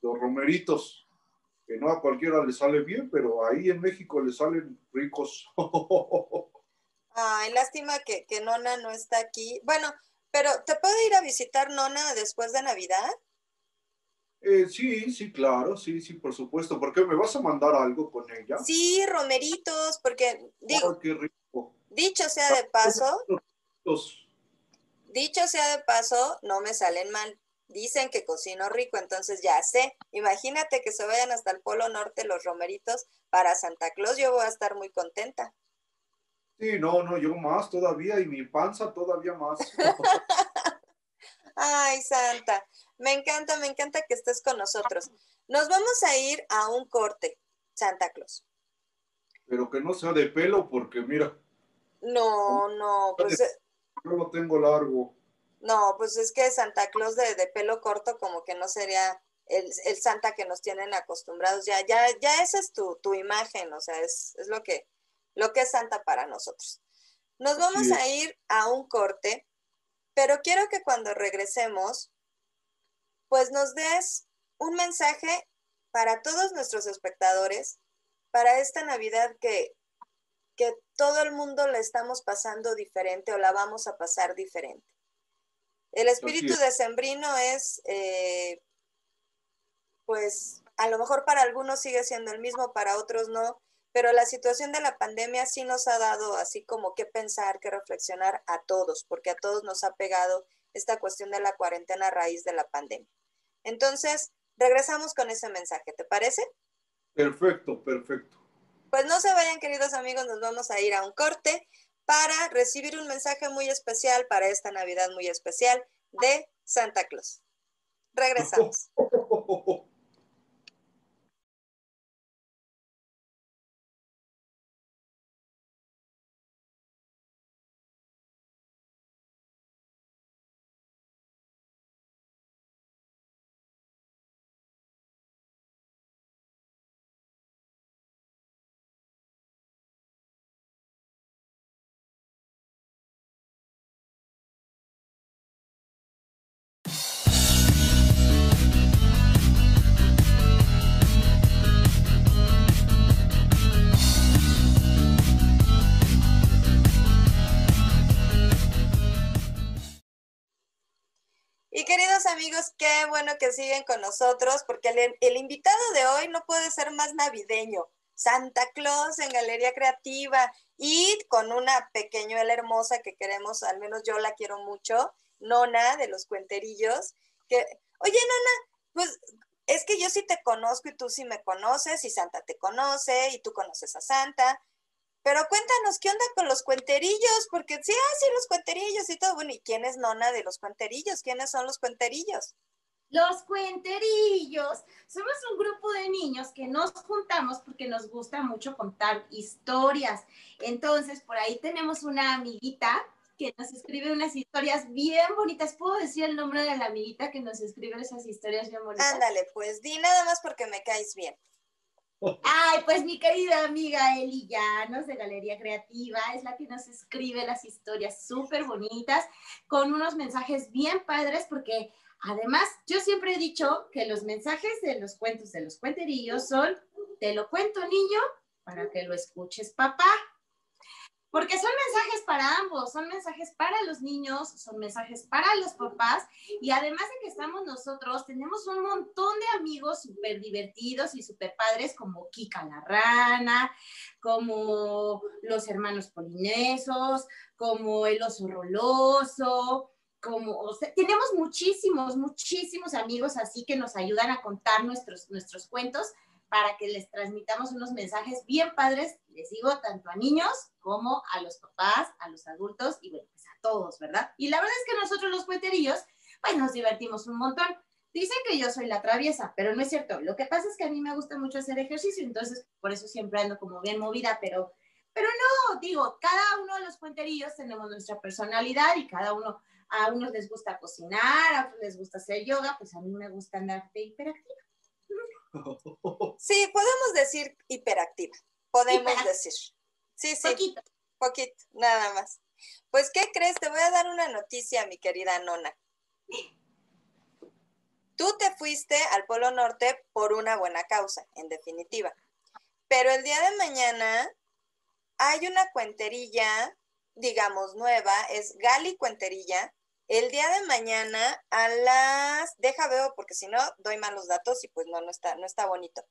los romeritos, que no a cualquiera le sale bien, pero ahí en México le salen ricos. Ay, lástima que, que Nona no está aquí. Bueno, pero ¿te puedo ir a visitar Nona después de Navidad? Eh, sí, sí, claro, sí, sí, por supuesto. ¿Por qué me vas a mandar algo con ella? Sí, romeritos, porque digo, qué rico. dicho sea de paso, dicho sea de paso, no me salen mal. Dicen que cocino rico, entonces ya sé. Imagínate que se vayan hasta el Polo Norte los romeritos para Santa Claus, yo voy a estar muy contenta. Sí, no, no, yo más todavía y mi panza todavía más. Ay, Santa, me encanta, me encanta que estés con nosotros. Nos vamos a ir a un corte, Santa Claus. Pero que no sea de pelo porque mira, No, no, pues yo lo tengo largo. No, pues es que Santa Claus de, de pelo corto como que no sería el, el Santa que nos tienen acostumbrados. Ya, ya, ya esa es tu, tu imagen, o sea, es, es lo que, lo que es Santa para nosotros. Nos vamos a ir a un corte, pero quiero que cuando regresemos, pues nos des un mensaje para todos nuestros espectadores, para esta Navidad que, que todo el mundo la estamos pasando diferente o la vamos a pasar diferente. El espíritu es. decembrino es, eh, pues, a lo mejor para algunos sigue siendo el mismo, para otros no, pero la situación de la pandemia sí nos ha dado así como que pensar, que reflexionar a todos, porque a todos nos ha pegado esta cuestión de la cuarentena a raíz de la pandemia. Entonces, regresamos con ese mensaje, ¿te parece? Perfecto, perfecto. Pues no se vayan, queridos amigos, nos vamos a ir a un corte para recibir un mensaje muy especial para esta Navidad muy especial de Santa Claus. Regresamos. qué bueno que siguen con nosotros porque el, el invitado de hoy no puede ser más navideño. Santa Claus en Galería Creativa y con una pequeñuela hermosa que queremos, al menos yo la quiero mucho, Nona de los Cuenterillos, que, oye Nona, pues es que yo sí te conozco y tú sí me conoces y Santa te conoce y tú conoces a Santa, pero cuéntanos, ¿qué onda con los cuenterillos? Porque sí, ah, sí, los cuenterillos y todo. Bueno, ¿y quién es nona de los cuenterillos? ¿Quiénes son los cuenterillos? Los cuenterillos. Somos un grupo de niños que nos juntamos porque nos gusta mucho contar historias. Entonces, por ahí tenemos una amiguita que nos escribe unas historias bien bonitas. ¿Puedo decir el nombre de la amiguita que nos escribe esas historias bien bonitas? Ándale, pues di nada más porque me caes bien. Ay, pues mi querida amiga Eli Llanos de Galería Creativa es la que nos escribe las historias súper bonitas con unos mensajes bien padres porque además yo siempre he dicho que los mensajes de los cuentos de los cuenterillos son te lo cuento niño para que lo escuches papá. Porque son mensajes para ambos, son mensajes para los niños, son mensajes para los papás y además de que estamos nosotros, tenemos un montón de amigos súper divertidos y súper padres como Kika la Rana, como los hermanos polinesos, como el oso roloso, como, o sea, tenemos muchísimos, muchísimos amigos así que nos ayudan a contar nuestros, nuestros cuentos para que les transmitamos unos mensajes bien padres, les digo, tanto a niños como a los papás, a los adultos y bueno, pues a todos, ¿verdad? Y la verdad es que nosotros los cuenterillos, pues nos divertimos un montón. Dicen que yo soy la traviesa, pero no es cierto. Lo que pasa es que a mí me gusta mucho hacer ejercicio, entonces por eso siempre ando como bien movida, pero, pero no, digo, cada uno de los cuenterillos tenemos nuestra personalidad y cada uno, a unos les gusta cocinar, a otros les gusta hacer yoga, pues a mí me gusta andar de hiperactiva. Sí, podemos decir hiperactiva, podemos Hiperactiva. decir. Sí, sí, Poquito. poquito, nada más. Pues, ¿qué crees? Te voy a dar una noticia, mi querida Nona. Tú te fuiste al Polo Norte por una buena causa, en definitiva. Pero el día de mañana hay una cuenterilla, digamos, nueva, es Gali Cuenterilla. El día de mañana a las, deja veo porque si no doy malos datos y pues no, no está, no está bonito.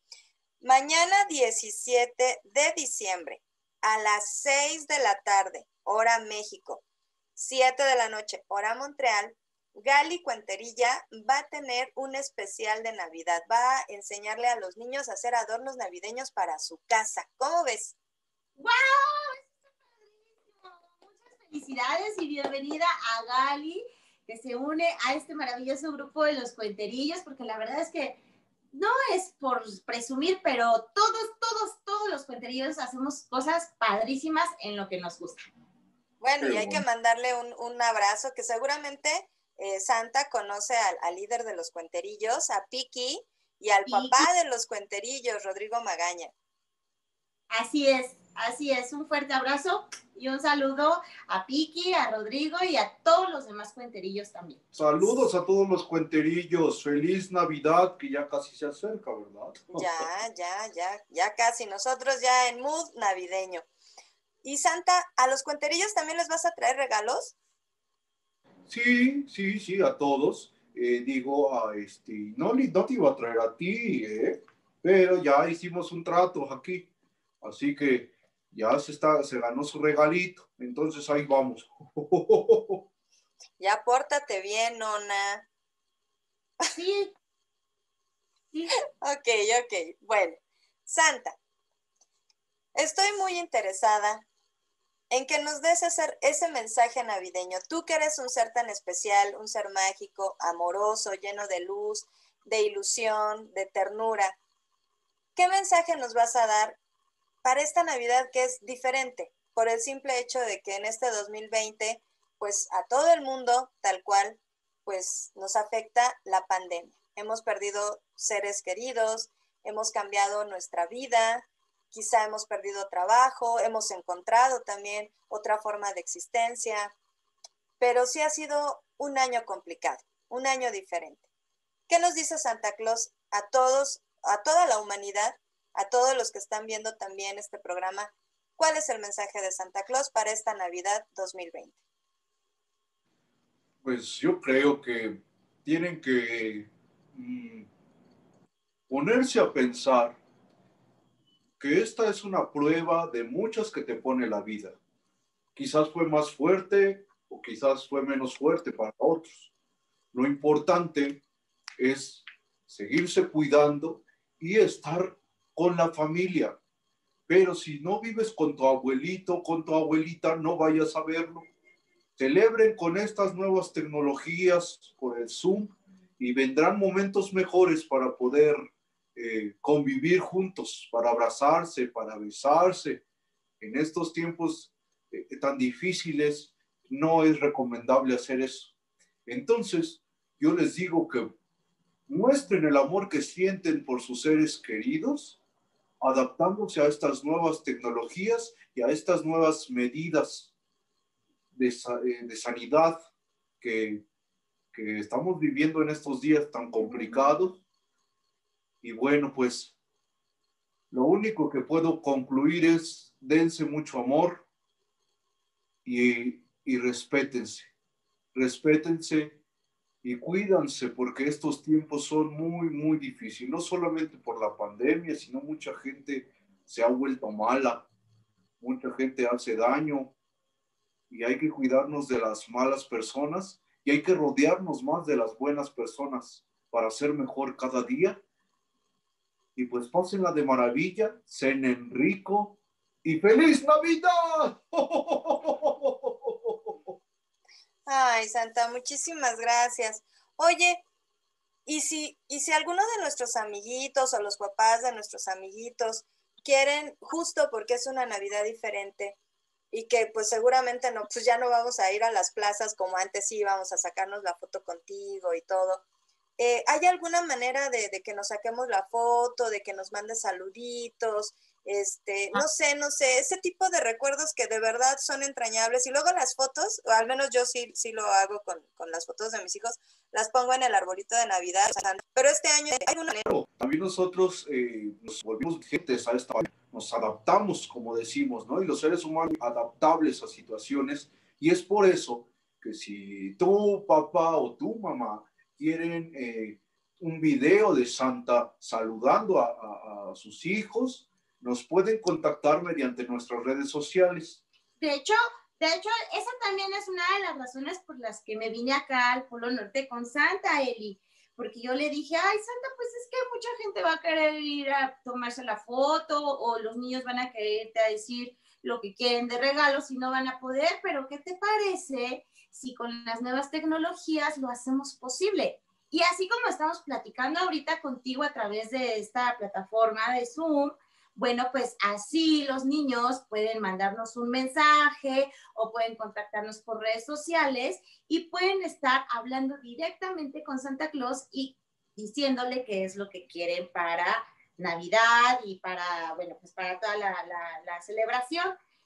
Mañana 17 de diciembre a las 6 de la tarde, hora México, 7 de la noche, hora Montreal, Gali Cuenterilla va a tener un especial de Navidad. Va a enseñarle a los niños a hacer adornos navideños para su casa. ¿Cómo ves? ¡Wow! Felicidades y bienvenida a Gali, que se une a este maravilloso grupo de los cuenterillos, porque la verdad es que no es por presumir, pero todos, todos, todos los cuenterillos hacemos cosas padrísimas en lo que nos gusta. Bueno, y hay que mandarle un, un abrazo que seguramente eh, Santa conoce al, al líder de los cuenterillos, a Piki, y al Piki. papá de los cuenterillos, Rodrigo Magaña. Así es, así es. Un fuerte abrazo y un saludo a Piki, a Rodrigo y a todos los demás cuenterillos también. Saludos a todos los cuenterillos. Feliz Navidad, que ya casi se acerca, ¿verdad? Ya, ya, ya, ya casi. Nosotros ya en mood navideño. Y Santa, ¿a los cuenterillos también les vas a traer regalos? Sí, sí, sí, a todos. Eh, digo, a este, no, no te iba a traer a ti, ¿eh? Pero ya hicimos un trato aquí. Así que ya se, está, se ganó su regalito. Entonces ahí vamos. Ya pórtate bien, nona. Sí. Sí. Ok, ok. Bueno, Santa, estoy muy interesada en que nos des ese, ese mensaje navideño. Tú que eres un ser tan especial, un ser mágico, amoroso, lleno de luz, de ilusión, de ternura. ¿Qué mensaje nos vas a dar para esta Navidad que es diferente? Por el simple hecho de que en este 2020, pues a todo el mundo, tal cual, pues nos afecta la pandemia. Hemos perdido seres queridos, hemos cambiado nuestra vida, quizá hemos perdido trabajo, hemos encontrado también otra forma de existencia, pero sí ha sido un año complicado, un año diferente. ¿Qué nos dice Santa Claus a todos, a toda la humanidad, a todos los que están viendo también este programa? ¿Cuál es el mensaje de Santa Claus para esta Navidad 2020? Pues yo creo que tienen que mm, ponerse a pensar que esta es una prueba de muchas que te pone la vida. Quizás fue más fuerte o quizás fue menos fuerte para otros. Lo importante es seguirse cuidando y estar con la familia. Pero si no vives con tu abuelito, con tu abuelita, no vayas a verlo celebren con estas nuevas tecnologías, por el Zoom, y vendrán momentos mejores para poder eh, convivir juntos, para abrazarse, para besarse. En estos tiempos eh, tan difíciles no es recomendable hacer eso. Entonces, yo les digo que muestren el amor que sienten por sus seres queridos, adaptándose a estas nuevas tecnologías y a estas nuevas medidas de, eh, de sanidad que, que estamos viviendo en estos días tan complicados. Y bueno, pues lo único que puedo concluir es dense mucho amor y, y respétense. Respétense y cuídanse porque estos tiempos son muy, muy difíciles. No solamente por la pandemia, sino mucha gente se ha vuelto mala. Mucha gente hace daño y hay que cuidarnos de las malas personas y hay que rodearnos más de las buenas personas para ser mejor cada día. Y pues pásenla de maravilla, cenen rico y feliz Navidad. Ay, Santa, muchísimas gracias. Oye, Y si, y si alguno de nuestros amiguitos o los papás de nuestros amiguitos quieren, justo porque es una Navidad diferente, y que pues seguramente no, pues ya no vamos a ir a las plazas como antes íbamos a sacarnos la foto contigo y todo. Eh, ¿Hay alguna manera de, de, que nos saquemos la foto, de que nos mande saluditos? Este, no sé, no sé, ese tipo de recuerdos que de verdad son entrañables. Y luego las fotos, o al menos yo sí, sí lo hago con, con las fotos de mis hijos, las pongo en el arbolito de Navidad. Pero este año hay una... También nosotros eh, nos volvimos vigentes a esta nos adaptamos, como decimos, ¿no? Y los seres humanos adaptables a situaciones. Y es por eso que si tu papá o tu mamá quieren eh, un video de Santa saludando a, a, a sus hijos, nos pueden contactar mediante nuestras redes sociales. De hecho, de hecho, esa también es una de las razones por las que me vine acá al Polo Norte con Santa, Eli, porque yo le dije, ay, Santa, pues es que mucha gente va a querer ir a tomarse la foto o los niños van a quererte a decir lo que quieren de regalos y no van a poder, pero ¿qué te parece si con las nuevas tecnologías lo hacemos posible? Y así como estamos platicando ahorita contigo a través de esta plataforma de Zoom, bueno, pues así los niños pueden mandarnos un mensaje o pueden contactarnos por redes sociales y pueden estar hablando directamente con Santa Claus y diciéndole qué es lo que quieren para Navidad y para, bueno, pues para toda la, la, celebración.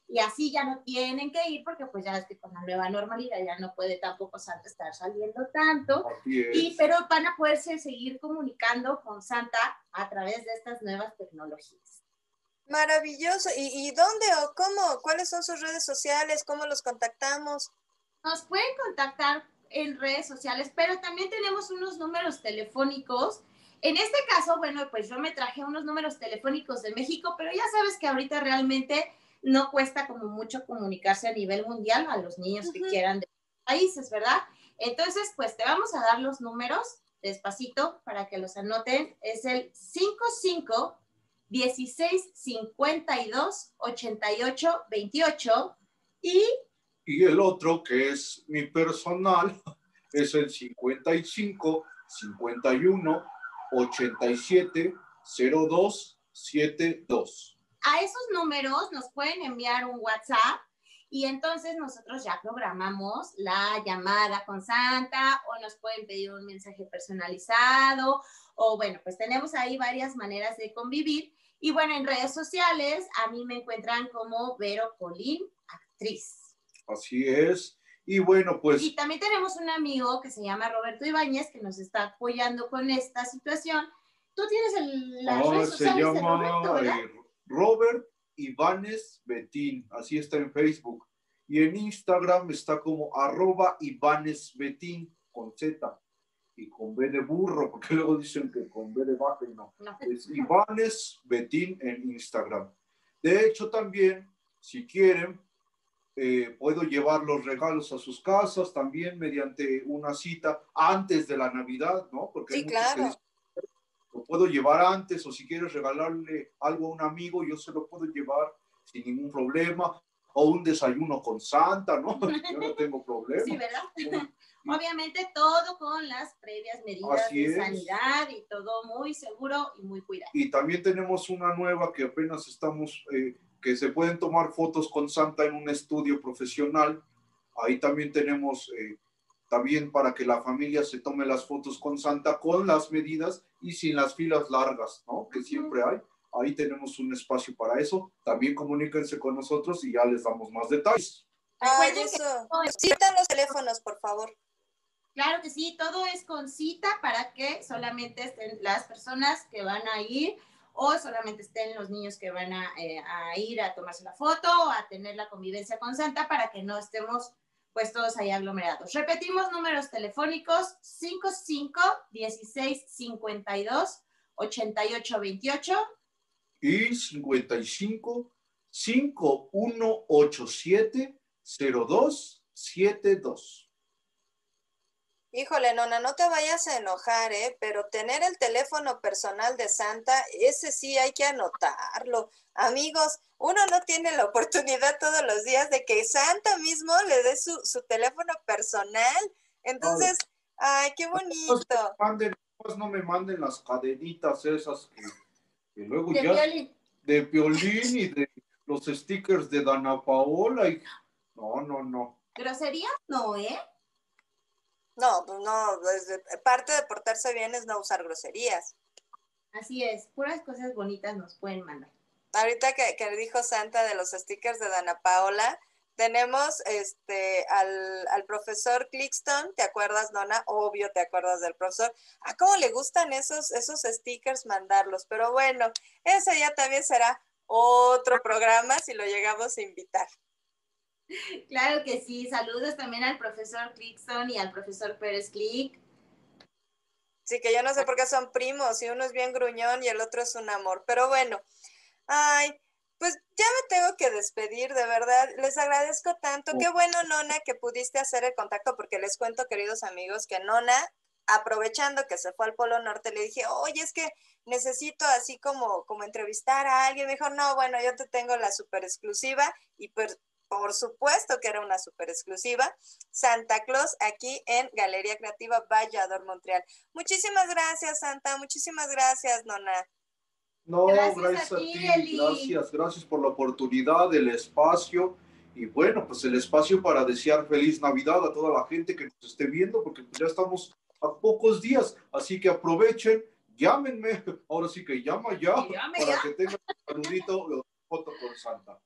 Y así ya no tienen que ir porque pues ya es que con la nueva normalidad ya no puede tampoco Santa estar saliendo tanto. Y, pero van a poderse seguir comunicando con Santa a través de estas nuevas tecnologías. Maravilloso. ¿Y, ¿Y, dónde o cómo? ¿Cuáles son sus redes sociales? ¿Cómo los contactamos? Nos pueden contactar en redes sociales, pero también tenemos unos números telefónicos. En este caso, bueno, pues yo me traje unos números telefónicos de México, pero ya sabes que ahorita realmente no cuesta como mucho comunicarse a nivel mundial a los niños que quieran de países, ¿verdad? Entonces, pues te vamos a dar los números despacito para que los anoten. Es el 55 16 52 88 28 y... Y el otro, que es mi personal, es el 55 51 87 02 72. A esos números nos pueden enviar un WhatsApp y entonces nosotros ya programamos la llamada con Santa o nos pueden pedir un mensaje personalizado o bueno, pues tenemos ahí varias maneras de convivir y bueno, en redes sociales a mí me encuentran como Vero Colín, actriz. Así es. Y bueno, pues... Y también tenemos un amigo que se llama Roberto Ibáñez que nos está apoyando con esta situación. Tú tienes el, las ah, redes sociales se llama de Roberto, ¿verdad? eh, Robert Ibáñez Betín, así está en Facebook. Y en Instagram está como arroba Ibáñez Betín con Z y con B de burro, porque luego dicen que con B de vaca y no. No. Es Ivanes Betín en Instagram. De hecho, también, si quieren, eh, puedo llevar los regalos a sus casas también mediante una cita antes de la Navidad, ¿no? Porque Sí, claro. dicen, lo puedo llevar antes o si quieres regalarle algo a un amigo, yo se lo puedo llevar sin ningún problema. O un desayuno con Santa, ¿no? Yo no tengo problema. Sí, ¿verdad? Obviamente todo con las previas medidas Así de es. sanidad y todo muy seguro y muy cuidado. Y también tenemos una nueva que apenas estamos, eh, que se pueden tomar fotos con Santa en un estudio profesional. Ahí también tenemos, eh, también para que la familia se tome las fotos con Santa con las medidas y sin las filas largas, ¿no? Que siempre hay. Ahí tenemos un espacio para eso. También comuníquense con nosotros y ya les damos más detalles. Que eso. Citan los teléfonos, por favor. Claro que sí, todo es con cita para que solamente estén las personas que van a ir o solamente estén los niños que van a, eh, a ir a tomarse la foto o a tener la convivencia con Santa para que no estemos pues todos ahí aglomerados. Repetimos números telefónicos 55 16 52 88 28 Y 55 5187 0272. Híjole, nona, no te vayas a enojar, ¿eh? Pero tener el teléfono personal de Santa, ese sí hay que anotarlo. Amigos, uno no tiene la oportunidad todos los días de que Santa mismo le dé su, su teléfono personal. Entonces, ay, qué bonito. Manden Pues no me manden las cadenitas esas que, que luego De ya violín. de violín y de los stickers de Dana Paola y no, no, no. ¿Groserías? No, ¿eh? No, pues no, parte de portarse bien es no usar groserías. Así es, puras cosas bonitas nos pueden mandar. Ahorita que, que dijo Santa de los stickers de Dana Paola, tenemos este al, al profesor Clixton, ¿te acuerdas, Nona? Obvio, te acuerdas del profesor. ¿A cómo le gustan esos, esos stickers mandarlos? Pero bueno, ese ya también será otro programa si lo llegamos a invitar. Claro que sí, saludos también al profesor Clickson y al profesor Pérez Click. Sí, que yo no sé por qué son primos, y uno es bien gruñón y el otro es un amor. Pero bueno, ay, pues ya me tengo que despedir, de verdad. Les agradezco tanto. Qué bueno, Nona, que pudiste hacer el contacto, porque les cuento, queridos amigos, que Nona, aprovechando que se fue al Polo Norte, le dije, oye, es que necesito así como, como entrevistar a alguien. Me dijo, no, bueno, yo te tengo la super exclusiva y pues por supuesto que era una super exclusiva, Santa Claus aquí en Galería Creativa Vallador, Montreal. Muchísimas gracias, Santa, muchísimas gracias, Nona. No, Gracias gracias, a a ti, gracias, gracias por la oportunidad, el espacio y bueno, pues el espacio para desear feliz Navidad a toda la gente que nos esté viendo, porque pues ya estamos a pocos días, así que aprovechen, llámenme, ahora sí que llama ya, Llame para ya. que tengan un saludito o foto con Santa.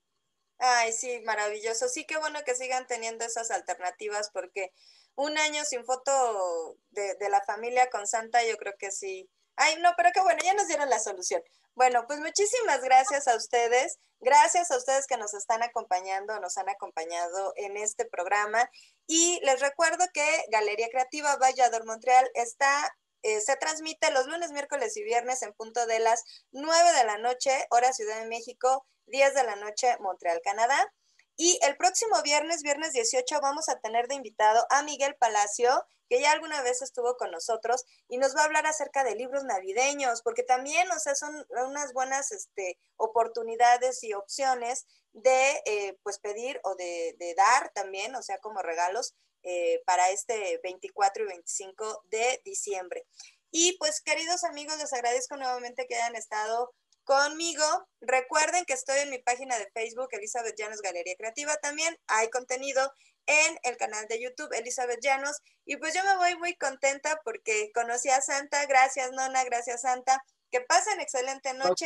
Ay, sí, maravilloso. Sí, qué bueno que sigan teniendo esas alternativas porque un año sin foto de, la familia con Santa, yo creo que sí. Ay, no, pero qué bueno, ya nos dieron la solución. Bueno, pues muchísimas gracias a ustedes. Gracias a ustedes que nos están acompañando, nos han acompañado en este programa. Y les recuerdo que Galería Creativa Vallador Montreal está, eh, se transmite los lunes, miércoles y viernes en punto de las 9 de la noche, hora Ciudad de México, 10 de la noche, Montreal, Canadá. Y el próximo viernes, viernes 18, vamos a tener de invitado a Miguel Palacio, que ya alguna vez estuvo con nosotros y nos va a hablar acerca de libros navideños, porque también, o sea, son unas buenas este, oportunidades y opciones de, eh, pues, pedir o de, dar también, o sea, como regalos eh, para este 24 y 25 de diciembre. Y pues, queridos amigos, les agradezco nuevamente que hayan estado conmigo. Recuerden que estoy en mi página de Facebook, Elizabeth Llanos Galería Creativa. También hay contenido en el canal de YouTube, Elizabeth Llanos. Y pues yo me voy muy contenta porque conocí a Santa. Gracias, Nona. Gracias, Santa. Que pasen excelente noche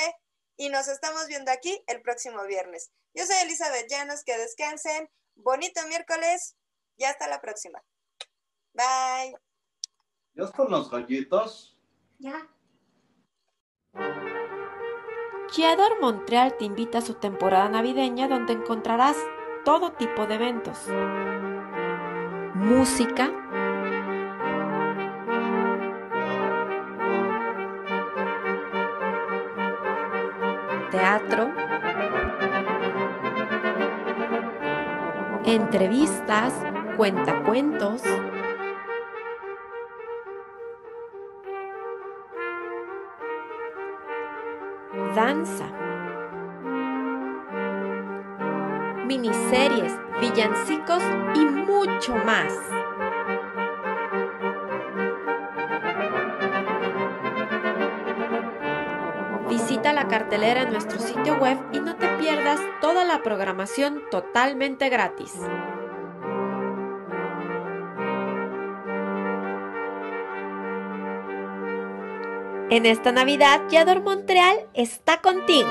y nos estamos viendo aquí el próximo viernes. Yo soy Elizabeth Llanos. Que descansen. Bonito miércoles y hasta la próxima. Bye. ¿Ya están las galletas? Ya. Giador Montreal te invita a su temporada navideña donde encontrarás todo tipo de eventos. Música, teatro, entrevistas, cuentacuentos, danza, miniseries, villancicos y mucho más. Visita la cartelera en nuestro sitio web y no te pierdas toda la programación totalmente gratis. En esta Navidad, Yador Montreal está contigo.